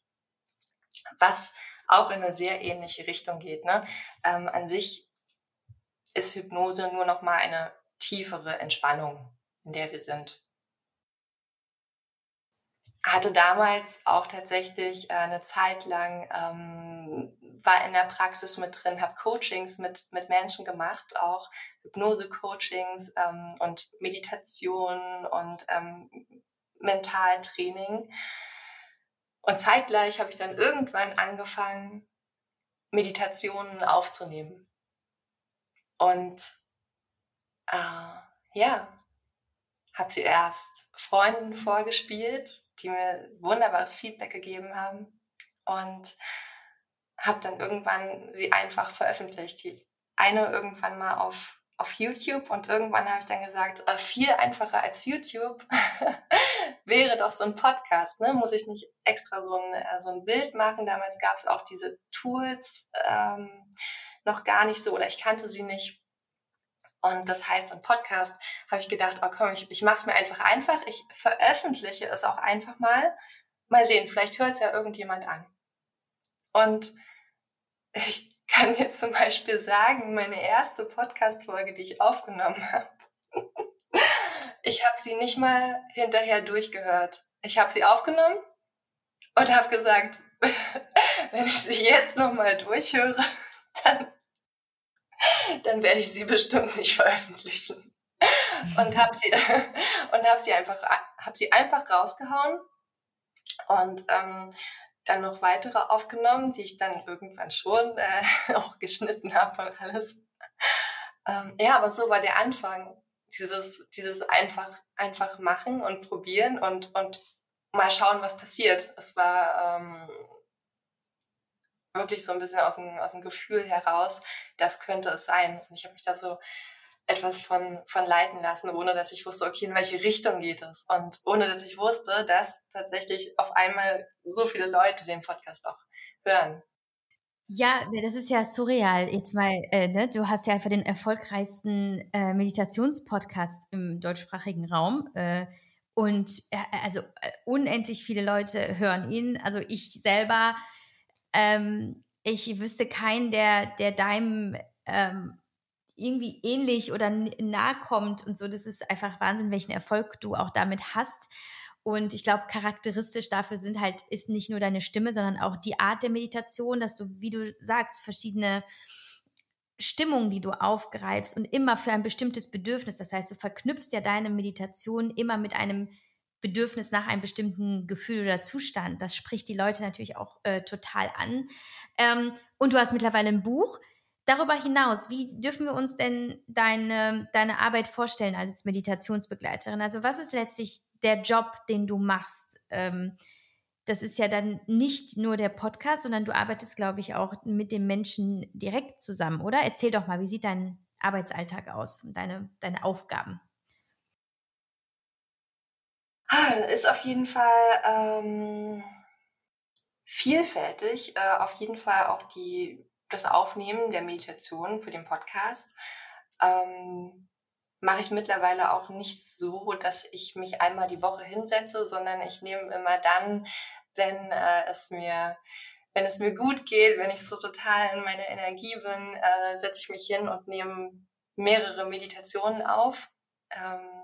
was auch in eine sehr ähnliche Richtung geht. Ne? Ähm, an sich ist Hypnose nur noch mal eine tiefere Entspannung, in der wir sind hatte damals auch tatsächlich äh, eine Zeit lang, ähm, war in der Praxis mit drin, habe Coachings mit, mit Menschen gemacht, auch Hypnose-Coachings ähm, und Meditation und ähm, Mentaltraining. Und zeitgleich habe ich dann irgendwann angefangen, Meditationen aufzunehmen. Und äh, ja, habe sie erst Freunden vorgespielt, die mir wunderbares Feedback gegeben haben und habe dann irgendwann sie einfach veröffentlicht. Die eine irgendwann mal auf, auf YouTube und irgendwann habe ich dann gesagt, äh, viel einfacher als YouTube wäre doch so ein Podcast. Ne? Muss ich nicht extra so ein, äh, so ein Bild machen. Damals gab es auch diese Tools ähm, noch gar nicht so oder ich kannte sie nicht. Und das heißt, im Podcast habe ich gedacht, oh komm, ich, ich mache es mir einfach einfach. Ich veröffentliche es auch einfach mal. Mal sehen, vielleicht hört es ja irgendjemand an. Und ich kann dir zum Beispiel sagen, meine erste Podcast-Folge, die ich aufgenommen habe, ich habe sie nicht mal hinterher durchgehört. Ich habe sie aufgenommen und habe gesagt, wenn ich sie jetzt nochmal durchhöre, dann dann werde ich sie bestimmt nicht veröffentlichen. Und habe sie, hab sie, einfach, hab sie einfach rausgehauen und ähm, dann noch weitere aufgenommen, die ich dann irgendwann schon äh, auch geschnitten habe und alles. Ähm, ja, aber so war der Anfang. Dieses, dieses einfach, einfach machen und probieren und, und mal schauen, was passiert. Es war ähm, wirklich so ein bisschen aus dem, aus dem Gefühl heraus, das könnte es sein. Und ich habe mich da so etwas von, von leiten lassen, ohne dass ich wusste, okay, in welche Richtung geht es. Und ohne dass ich wusste, dass tatsächlich auf einmal so viele Leute den Podcast auch hören. Ja, das ist ja surreal. Jetzt mal, äh, ne? du hast ja einfach den erfolgreichsten äh, Meditationspodcast im deutschsprachigen Raum. Äh, und äh, also äh, unendlich viele Leute hören ihn. Also ich selber ähm, ich wüsste keinen, der, der deinem ähm, irgendwie ähnlich oder nahe kommt und so. Das ist einfach Wahnsinn, welchen Erfolg du auch damit hast. Und ich glaube, charakteristisch dafür sind halt, ist nicht nur deine Stimme, sondern auch die Art der Meditation, dass du, wie du sagst, verschiedene Stimmungen, die du aufgreifst und immer für ein bestimmtes Bedürfnis. Das heißt, du verknüpfst ja deine Meditation immer mit einem Bedürfnis nach einem bestimmten Gefühl oder Zustand. Das spricht die Leute natürlich auch äh, total an. Ähm, und du hast mittlerweile ein Buch. Darüber hinaus, wie dürfen wir uns denn deine, deine Arbeit vorstellen als Meditationsbegleiterin? Also was ist letztlich der Job, den du machst? Ähm, das ist ja dann nicht nur der Podcast, sondern du arbeitest, glaube ich, auch mit dem Menschen direkt zusammen, oder? Erzähl doch mal, wie sieht dein Arbeitsalltag aus und deine, deine Aufgaben? Ist auf jeden Fall ähm, vielfältig. Äh, auf jeden Fall auch die, das Aufnehmen der Meditation für den Podcast. Ähm, mache ich mittlerweile auch nicht so, dass ich mich einmal die Woche hinsetze, sondern ich nehme immer dann, wenn äh, es mir wenn es mir gut geht, wenn ich so total in meiner Energie bin, äh, setze ich mich hin und nehme mehrere Meditationen auf. Ähm,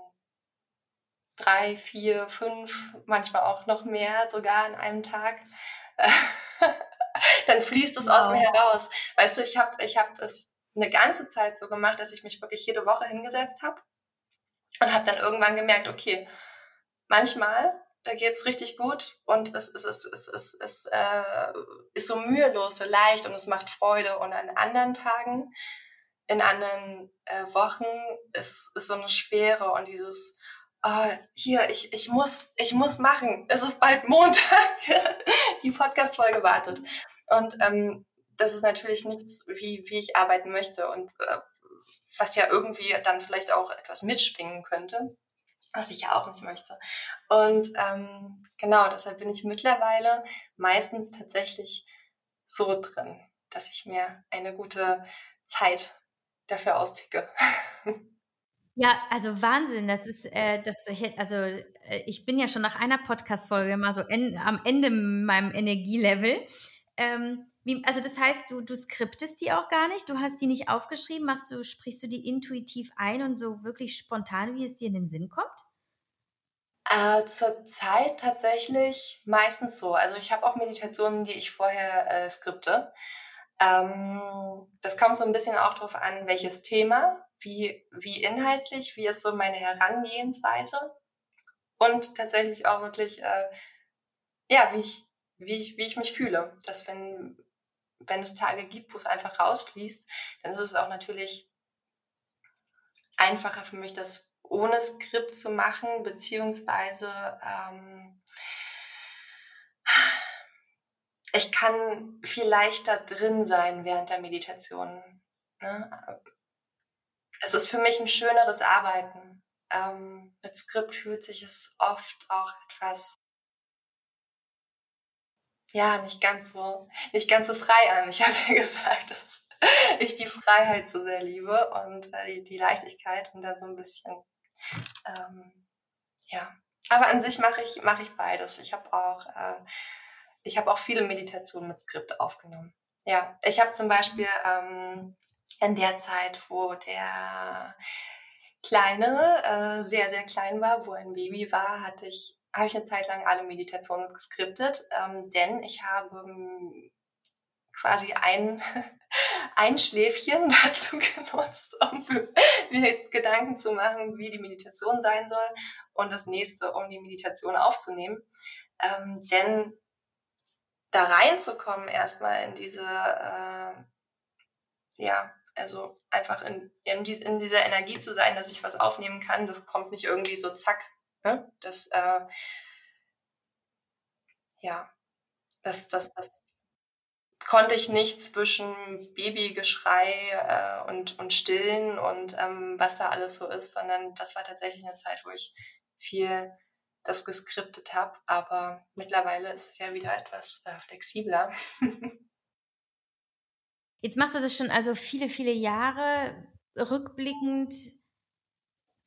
drei, vier, fünf, manchmal auch noch mehr sogar an einem Tag. Dann fließt es wow. aus mir heraus. Weißt du, ich habe ich hab es eine ganze Zeit so gemacht, dass ich mich wirklich jede Woche hingesetzt habe und habe dann irgendwann gemerkt, okay, manchmal da geht's richtig gut und es, es, es, es, es, es äh, ist so mühelos, so leicht und es macht Freude. Und an anderen Tagen, in anderen äh, Wochen ist es so eine Schwere und dieses, oh, hier, ich, ich, muss, ich muss machen. Es ist bald Montag. Die Podcast-Folge wartet. Und ähm, das ist natürlich nichts, wie, wie ich arbeiten möchte und äh, was ja irgendwie dann vielleicht auch etwas mitschwingen könnte, was ich ja auch nicht möchte. Und ähm, genau, deshalb bin ich mittlerweile meistens tatsächlich so drin, dass ich mir eine gute Zeit dafür auspicke. Ja, also Wahnsinn. Das ist, äh, das, also äh, ich bin ja schon nach einer Podcast-Folge mal so en, am Ende meinem Energielevel. Ähm, wie, also das heißt, du, du skriptest die auch gar nicht, du hast die nicht aufgeschrieben, machst du, sprichst du die intuitiv ein und so wirklich spontan, wie es dir in den Sinn kommt? Äh, zur Zeit tatsächlich meistens so. Also ich habe auch Meditationen, die ich vorher äh, skripte. Ähm, das kommt so ein bisschen auch darauf an, welches Thema wie, wie inhaltlich, wie ist so meine Herangehensweise und tatsächlich auch wirklich, äh, ja, wie ich, wie, ich, wie ich mich fühle. Dass wenn, wenn es Tage gibt, wo es einfach rausfließt, dann ist es auch natürlich einfacher für mich, das ohne Skript zu machen, beziehungsweise ähm, ich kann viel leichter drin sein während der Meditation. Ne? Es ist für mich ein schöneres Arbeiten. Ähm, mit Skript fühlt sich es oft auch etwas, ja, nicht ganz so, nicht ganz so frei an. Ich habe ja gesagt, dass ich die Freiheit so sehr liebe und äh, die, die, Leichtigkeit und da so ein bisschen, ähm, ja. Aber an sich mache ich, mache ich beides. Ich habe auch, äh, ich habe auch viele Meditationen mit Skript aufgenommen. Ja, ich habe zum Beispiel ähm, in der Zeit, wo der Kleine äh, sehr, sehr klein war, wo ein Baby war, hatte ich, habe ich eine Zeit lang alle Meditationen geskriptet, ähm, denn ich habe ähm, quasi ein, ein Schläfchen dazu genutzt, um mir Gedanken zu machen, wie die Meditation sein soll und das nächste, um die Meditation aufzunehmen. Ähm, denn da reinzukommen erstmal in diese äh, ja, also einfach in, in, dieser Energie zu sein, dass ich was aufnehmen kann, das kommt nicht irgendwie so zack. Ne? Das, äh, ja, das, das, das konnte ich nicht zwischen Babygeschrei äh, und, und Stillen und ähm, was da alles so ist, sondern das war tatsächlich eine Zeit, wo ich viel das geskriptet habe. Aber mittlerweile ist es ja wieder etwas äh, flexibler. Jetzt machst du das schon also viele, viele Jahre rückblickend.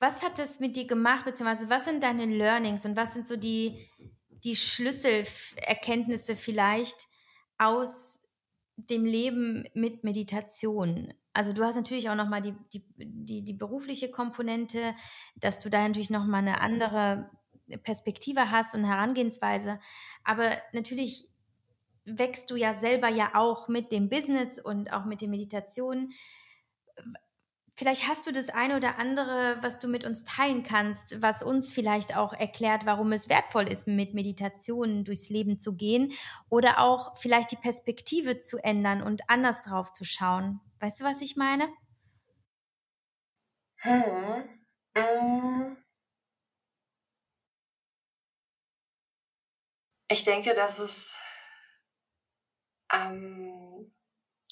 Was hat das mit dir gemacht, beziehungsweise was sind deine Learnings und was sind so die, die Schlüsselerkenntnisse vielleicht aus dem Leben mit Meditation? Also du hast natürlich auch nochmal die, die, die, die berufliche Komponente, dass du da natürlich nochmal eine andere Perspektive hast und Herangehensweise. Aber natürlich wächst du ja selber ja auch mit dem Business und auch mit den Meditationen. Vielleicht hast du das eine oder andere, was du mit uns teilen kannst, was uns vielleicht auch erklärt, warum es wertvoll ist, mit Meditationen durchs Leben zu gehen oder auch vielleicht die Perspektive zu ändern und anders drauf zu schauen. Weißt du, was ich meine? Hm. Mm. Ich denke, dass es am,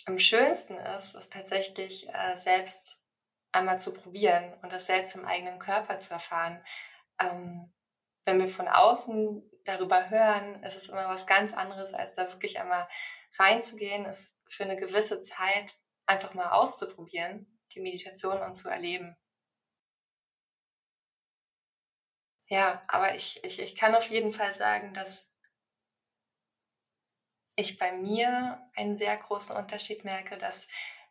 am schönsten ist, es tatsächlich äh, selbst einmal zu probieren und das selbst im eigenen Körper zu erfahren. Ähm, wenn wir von außen darüber hören, ist es immer was ganz anderes, als da wirklich einmal reinzugehen, es für eine gewisse Zeit einfach mal auszuprobieren, die Meditation und zu erleben. Ja, aber ich, ich, ich kann auf jeden Fall sagen, dass ich bei mir einen sehr großen Unterschied merke, dass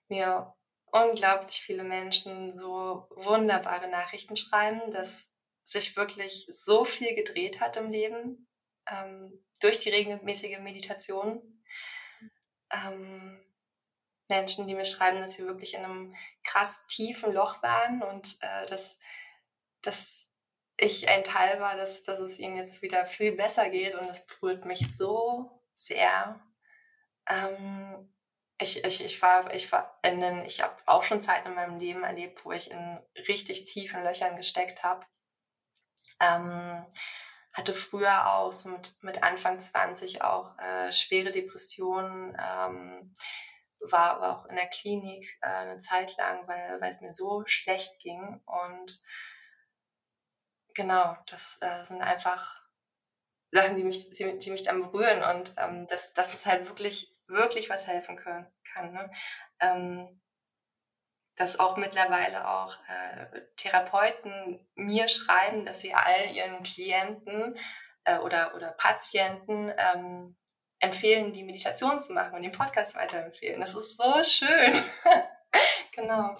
mir unglaublich viele Menschen so wunderbare Nachrichten schreiben, dass sich wirklich so viel gedreht hat im Leben ähm, durch die regelmäßige Meditation. Ähm, Menschen, die mir schreiben, dass sie wirklich in einem krass tiefen Loch waren und äh, dass, dass ich ein Teil war, dass, dass es ihnen jetzt wieder viel besser geht und das berührt mich so sehr. Ähm, ich, ich, ich war, ich war in den, ich habe auch schon Zeiten in meinem Leben erlebt, wo ich in richtig tiefen Löchern gesteckt habe. Ähm, hatte früher auch so mit, mit Anfang 20 auch äh, schwere Depressionen, ähm, war aber auch in der Klinik äh, eine Zeit lang, weil, weil es mir so schlecht ging. Und genau, das äh, sind einfach Sachen, die mich, die mich dann berühren und ähm, dass, dass es halt wirklich, wirklich was helfen können, kann. Ne? Ähm, dass auch mittlerweile auch äh, Therapeuten mir schreiben, dass sie all ihren Klienten äh, oder, oder Patienten ähm, empfehlen, die Meditation zu machen und den Podcast weiterempfehlen. Das ist so schön. genau.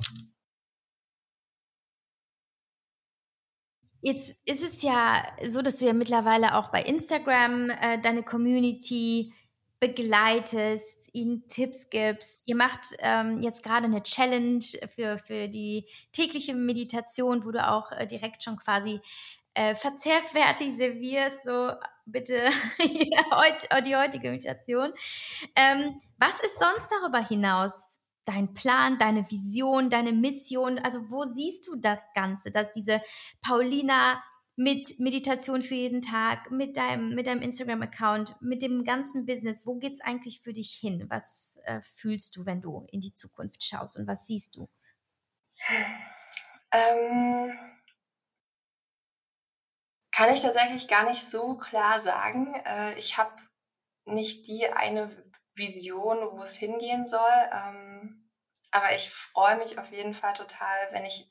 Jetzt ist es ja so, dass du ja mittlerweile auch bei Instagram äh, deine Community begleitest, ihnen Tipps gibst. Ihr macht ähm, jetzt gerade eine Challenge für, für die tägliche Meditation, wo du auch äh, direkt schon quasi äh, verzehrfertig servierst, so bitte die heutige Meditation. Ähm, was ist sonst darüber hinaus dein Plan, deine Vision, deine Mission? Also wo siehst du das Ganze, dass diese Paulina mit Meditation für jeden Tag, mit deinem, mit deinem Instagram-Account, mit dem ganzen Business, wo geht's eigentlich für dich hin? Was äh, fühlst du, wenn du in die Zukunft schaust und was siehst du? Ähm, kann ich tatsächlich gar nicht so klar sagen. Äh, ich habe nicht die eine Vision, wo es hingehen soll. Ähm, aber ich freue mich auf jeden Fall total, wenn ich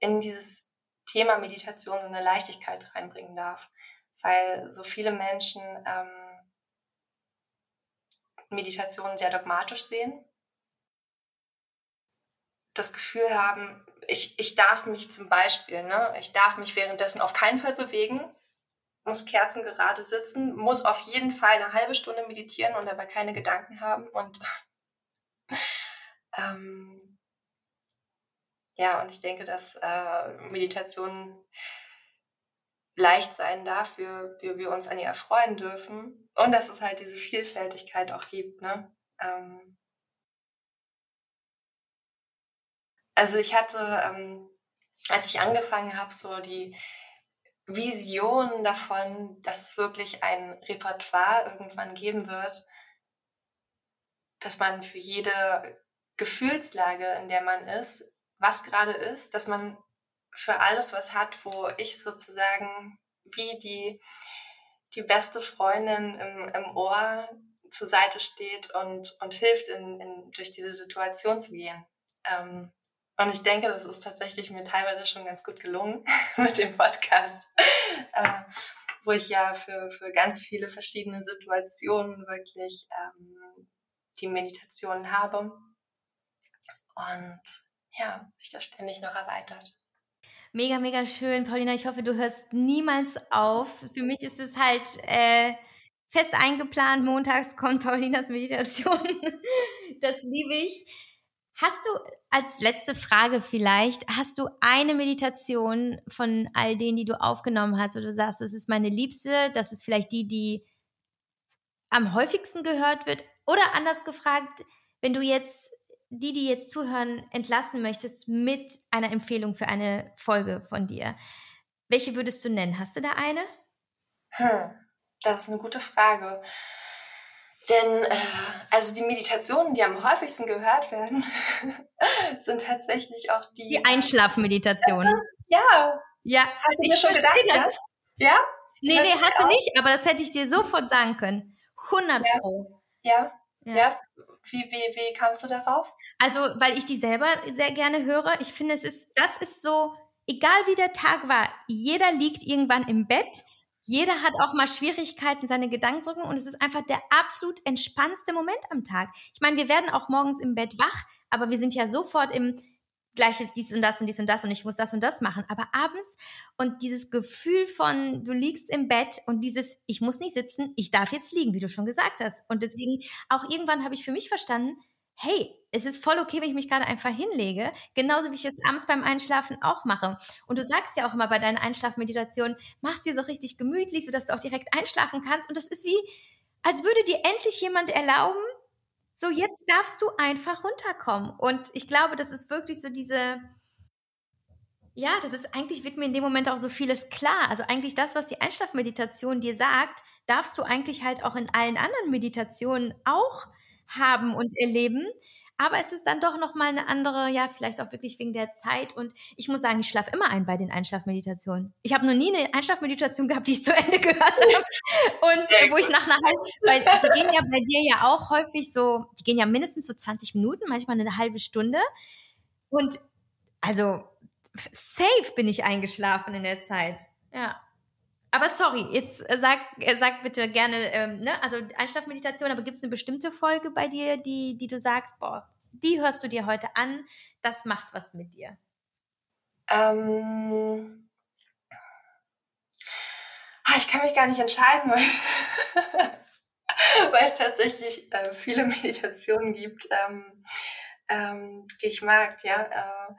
in dieses Thema Meditation so eine Leichtigkeit reinbringen darf, weil so viele Menschen ähm, Meditation sehr dogmatisch sehen, das Gefühl haben, ich, ich darf mich zum Beispiel, ne, ich darf mich währenddessen auf keinen Fall bewegen, muss kerzengerade sitzen, muss auf jeden Fall eine halbe Stunde meditieren und dabei keine Gedanken haben und ähm, ja, und ich denke, dass äh, Meditation leicht sein darf, wir, wir, wir uns an ihr erfreuen dürfen und dass es halt diese Vielfältigkeit auch gibt. Ne? Ähm, also ich hatte, ähm, als ich angefangen habe, so die Vision davon, dass es wirklich ein Repertoire irgendwann geben wird, dass man für jede Gefühlslage, in der man ist, was gerade ist, dass man für alles was hat, wo ich sozusagen wie die, die beste Freundin im, im Ohr zur Seite steht und, und hilft, in, in, durch diese Situation zu gehen. Ähm, und ich denke, das ist tatsächlich mir teilweise schon ganz gut gelungen mit dem Podcast, äh, wo ich ja für, für ganz viele verschiedene Situationen wirklich ähm, die Meditation habe. Und ja, sich das ständig noch erweitert. Mega, mega schön. Paulina, ich hoffe, du hörst niemals auf. Für mich ist es halt äh, fest eingeplant. Montags kommt Paulinas Meditation. das liebe ich. Hast du als letzte Frage vielleicht, hast du eine Meditation von all denen, die du aufgenommen hast, wo du sagst, das ist meine Liebste, das ist vielleicht die, die am häufigsten gehört wird? Oder anders gefragt, wenn du jetzt die, die jetzt zuhören, entlassen möchtest mit einer Empfehlung für eine Folge von dir, welche würdest du nennen? Hast du da eine? Hm, das ist eine gute Frage. Denn äh, also die Meditationen, die am häufigsten gehört werden, sind tatsächlich auch die. Die Einschlafmeditationen. Ja. Ja. Hast du dir schon gedacht? Das. Ja? Nee, nee, hast du nicht, aber das hätte ich dir sofort sagen können. 100 Pro. Ja. Ja. ja. Wie, wie, wie kamst du darauf? Also, weil ich die selber sehr gerne höre. Ich finde, es ist, das ist so, egal wie der Tag war, jeder liegt irgendwann im Bett. Jeder hat auch mal Schwierigkeiten, seine Gedanken zu rücken und es ist einfach der absolut entspannendste Moment am Tag. Ich meine, wir werden auch morgens im Bett wach, aber wir sind ja sofort im, gleiches dies und das und dies und das und ich muss das und das machen. Aber abends und dieses Gefühl von, du liegst im Bett und dieses, ich muss nicht sitzen, ich darf jetzt liegen, wie du schon gesagt hast. Und deswegen auch irgendwann habe ich für mich verstanden, hey, es ist voll okay, wenn ich mich gerade einfach hinlege, genauso wie ich es abends beim Einschlafen auch mache. Und du sagst ja auch immer bei deinen Einschlafmeditationen, machst dir so richtig gemütlich, sodass du auch direkt einschlafen kannst. Und das ist wie, als würde dir endlich jemand erlauben, so jetzt darfst du einfach runterkommen. Und ich glaube, das ist wirklich so diese, ja, das ist eigentlich, wird mir in dem Moment auch so vieles klar. Also eigentlich das, was die Einschlafmeditation dir sagt, darfst du eigentlich halt auch in allen anderen Meditationen auch haben und erleben. Aber es ist dann doch nochmal eine andere, ja, vielleicht auch wirklich wegen der Zeit. Und ich muss sagen, ich schlafe immer ein bei den Einschlafmeditationen. Ich habe noch nie eine Einschlafmeditation gehabt, die ich zu Ende gehört habe. Und äh, wo ich nach einer halben, weil die gehen ja bei dir ja auch häufig so, die gehen ja mindestens so 20 Minuten, manchmal eine halbe Stunde. Und also safe bin ich eingeschlafen in der Zeit. Ja. Aber sorry, jetzt äh, sag, äh, sag bitte gerne, ähm, ne, also Einschlafmeditation, aber gibt es eine bestimmte Folge bei dir, die, die du sagst, boah, die hörst du dir heute an, das macht was mit dir? Ähm, ah, ich kann mich gar nicht entscheiden, weil, weil es tatsächlich äh, viele Meditationen gibt, ähm, ähm, die ich mag, ja. Äh,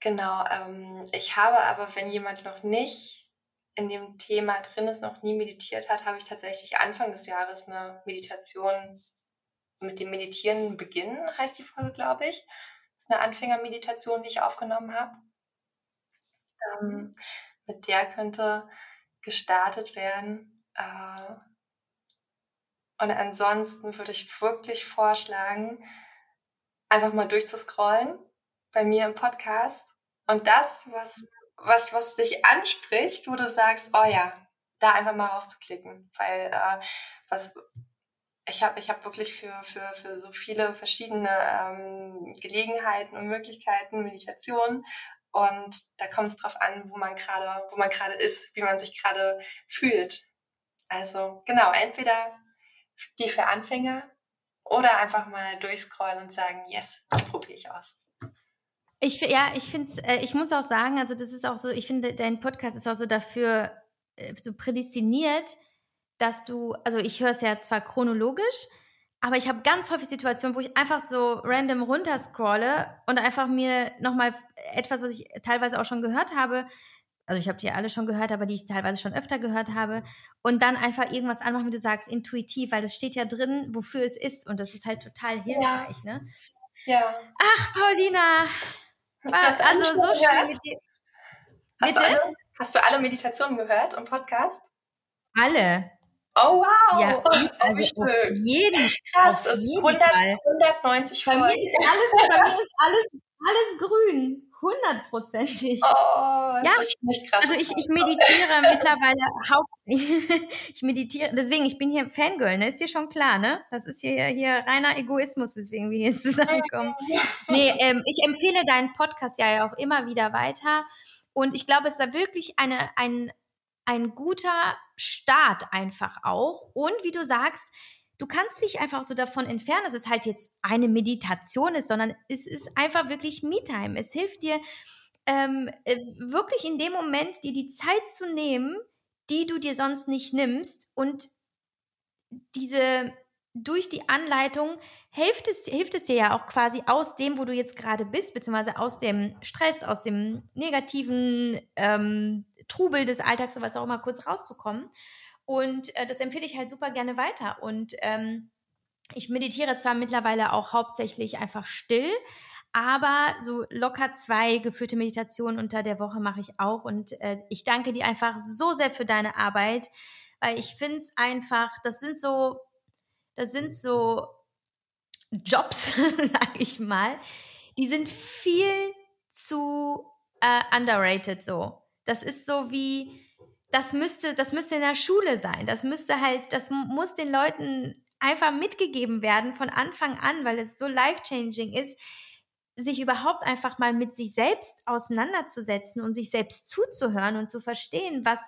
Genau, ähm, ich habe aber, wenn jemand noch nicht in dem Thema drin ist, noch nie meditiert hat, habe ich tatsächlich Anfang des Jahres eine Meditation mit dem Meditieren beginnen, heißt die Folge, glaube ich. Das ist eine Anfängermeditation, die ich aufgenommen habe. Ähm, mit der könnte gestartet werden. Äh, und ansonsten würde ich wirklich vorschlagen, einfach mal durchzuscrollen bei mir im Podcast. Und das, was, was, was dich anspricht, wo du sagst, oh ja, da einfach mal raufzuklicken. Weil äh, was ich habe ich hab wirklich für, für, für so viele verschiedene ähm, Gelegenheiten und Möglichkeiten, Meditation. Und da kommt es drauf an, wo man gerade, wo man gerade ist, wie man sich gerade fühlt. Also genau, entweder die für Anfänger oder einfach mal durchscrollen und sagen, yes, probiere ich aus. Ich, ja, ich finde äh, ich muss auch sagen, also das ist auch so, ich finde, dein Podcast ist auch so dafür äh, so prädestiniert, dass du, also ich höre es ja zwar chronologisch, aber ich habe ganz häufig Situationen, wo ich einfach so random runterscrolle und einfach mir nochmal etwas, was ich teilweise auch schon gehört habe, also ich habe die alle schon gehört, aber die ich teilweise schon öfter gehört habe, und dann einfach irgendwas anmachen, wie du sagst, intuitiv, weil das steht ja drin, wofür es ist und das ist halt total hilfreich, ja. ne? Ja. Ach, Paulina, was? Also so schön mit dir. Hast Bitte? Du alle, hast du alle Meditationen gehört im Podcast? Alle. Oh wow! Ja, oh, also schön. jeden, Krass, das ist 100, 190 Folgen. Bei mir ist alles, bei mir ist alles, alles grün. Hundertprozentig. Oh, ja, also ich, ich meditiere mittlerweile hauptsächlich. ich meditiere, deswegen, ich bin hier Fangirl, ne? Ist dir schon klar, ne? Das ist hier, hier reiner Egoismus, weswegen wir hier zusammenkommen. nee, ähm, ich empfehle deinen Podcast ja auch immer wieder weiter. Und ich glaube, es ist da wirklich eine, ein, ein guter Start einfach auch. Und wie du sagst, du kannst dich einfach so davon entfernen, dass es halt jetzt eine Meditation ist, sondern es ist einfach wirklich Me-Time. Es hilft dir ähm, äh, wirklich in dem Moment, dir die Zeit zu nehmen, die du dir sonst nicht nimmst und diese durch die Anleitung hilft es, hilft es dir ja auch quasi aus dem, wo du jetzt gerade bist, beziehungsweise aus dem Stress, aus dem negativen ähm, Trubel des Alltags, so was auch immer kurz rauszukommen. Und äh, das empfehle ich halt super gerne weiter. Und ähm, ich meditiere zwar mittlerweile auch hauptsächlich einfach still, aber so locker zwei geführte Meditationen unter der Woche mache ich auch. Und äh, ich danke dir einfach so sehr für deine Arbeit, weil ich finde es einfach, das sind so das sind so Jobs, sag ich mal, die sind viel zu äh, underrated so. Das ist so wie, das müsste, das müsste in der Schule sein. Das müsste halt, das muss den Leuten einfach mitgegeben werden von Anfang an, weil es so life-changing ist, sich überhaupt einfach mal mit sich selbst auseinanderzusetzen und sich selbst zuzuhören und zu verstehen, was,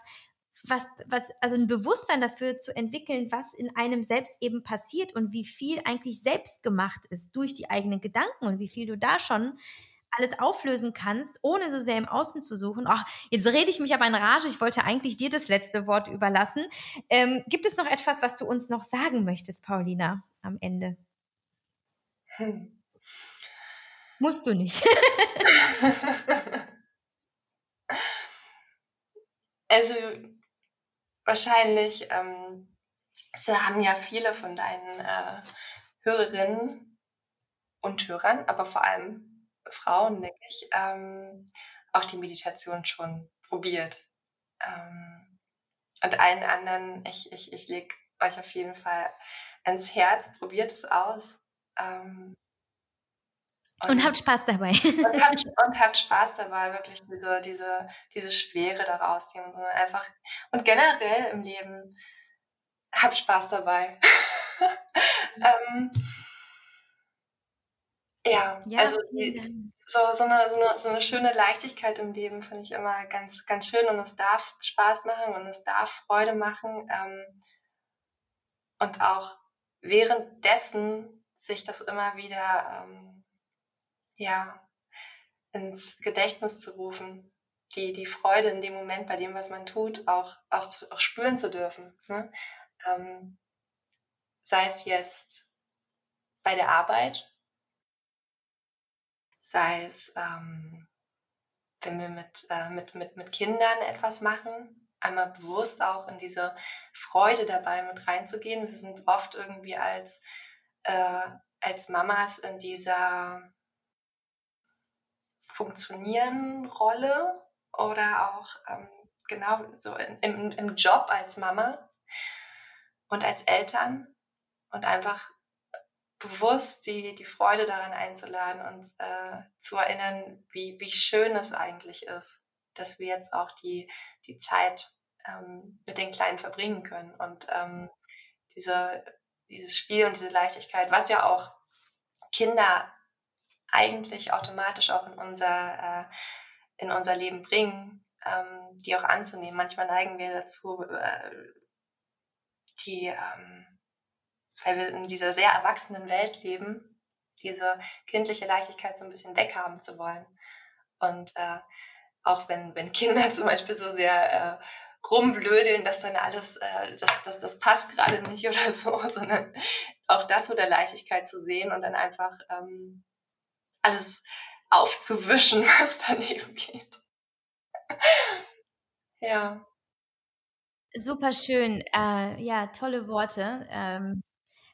was, was, also ein Bewusstsein dafür zu entwickeln, was in einem selbst eben passiert und wie viel eigentlich selbst gemacht ist durch die eigenen Gedanken und wie viel du da schon alles auflösen kannst, ohne so sehr im Außen zu suchen. Ach, jetzt rede ich mich aber in Rage. Ich wollte eigentlich dir das letzte Wort überlassen. Ähm, gibt es noch etwas, was du uns noch sagen möchtest, Paulina, am Ende? Hm. Musst du nicht. also wahrscheinlich ähm, haben ja viele von deinen äh, Hörerinnen und Hörern, aber vor allem Frauen, denke ich, ähm, auch die Meditation schon probiert. Ähm, und allen anderen, ich, ich, ich lege euch auf jeden Fall ans Herz, probiert es aus. Ähm, und, und, habt Spaß dabei. Und habt, und habt, Spaß dabei, wirklich diese, diese, diese Schwere daraus nehmen, sondern einfach, und generell im Leben, habt Spaß dabei. ähm, ja, ja, also die, so, so, eine, so, eine, so eine schöne Leichtigkeit im Leben finde ich immer ganz, ganz schön und es darf Spaß machen und es darf Freude machen. Ähm, und auch währenddessen sich das immer wieder ähm, ja, ins Gedächtnis zu rufen, die, die Freude in dem Moment bei dem, was man tut, auch, auch, zu, auch spüren zu dürfen. Ne? Ähm, sei es jetzt bei der Arbeit, sei es, ähm, wenn wir mit, äh, mit, mit, mit Kindern etwas machen, einmal bewusst auch in diese Freude dabei mit reinzugehen. Wir sind oft irgendwie als, äh, als Mamas in dieser Funktionieren Rolle oder auch ähm, genau so in, im, im Job als Mama und als Eltern und einfach bewusst die, die Freude daran einzuladen und äh, zu erinnern, wie, wie schön es eigentlich ist, dass wir jetzt auch die, die Zeit ähm, mit den Kleinen verbringen können und ähm, diese, dieses Spiel und diese Leichtigkeit, was ja auch Kinder eigentlich automatisch auch in unser, äh, in unser Leben bringen, ähm, die auch anzunehmen. Manchmal neigen wir dazu, äh, die, ähm, weil wir in dieser sehr erwachsenen Welt leben, diese kindliche Leichtigkeit so ein bisschen weghaben zu wollen. Und äh, auch wenn, wenn Kinder zum Beispiel so sehr äh, rumblödeln, dass dann alles, äh, das, das, das passt gerade nicht oder so, sondern auch das mit der Leichtigkeit zu sehen und dann einfach ähm, alles aufzuwischen, was daneben geht. ja. Super schön. Äh, ja, tolle Worte. Ähm,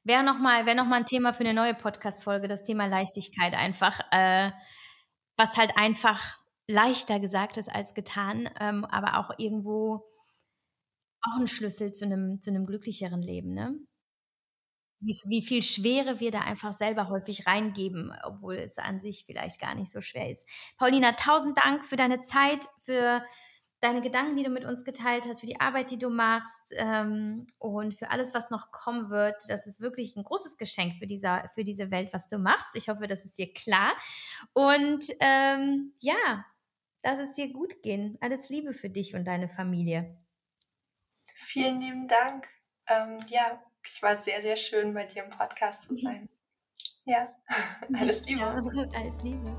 Wäre nochmal wär noch ein Thema für eine neue Podcast-Folge, das Thema Leichtigkeit einfach, äh, was halt einfach leichter gesagt ist als getan, ähm, aber auch irgendwo auch ein Schlüssel zu einem, zu glücklicheren Leben, ne? wie, wie viel Schwere wir da einfach selber häufig reingeben, obwohl es an sich vielleicht gar nicht so schwer ist. Paulina, tausend Dank für deine Zeit, für deine Gedanken, die du mit uns geteilt hast, für die Arbeit, die du machst ähm, und für alles, was noch kommen wird. Das ist wirklich ein großes Geschenk für, dieser, für diese Welt, was du machst. Ich hoffe, das ist dir klar. Und ähm, ja, lass es dir gut gehen. Alles Liebe für dich und deine Familie. Vielen lieben Dank. Ähm, ja, Es war sehr, sehr schön, bei dir im Podcast zu sein. Ja, alles Liebe. Ja, alles Liebe.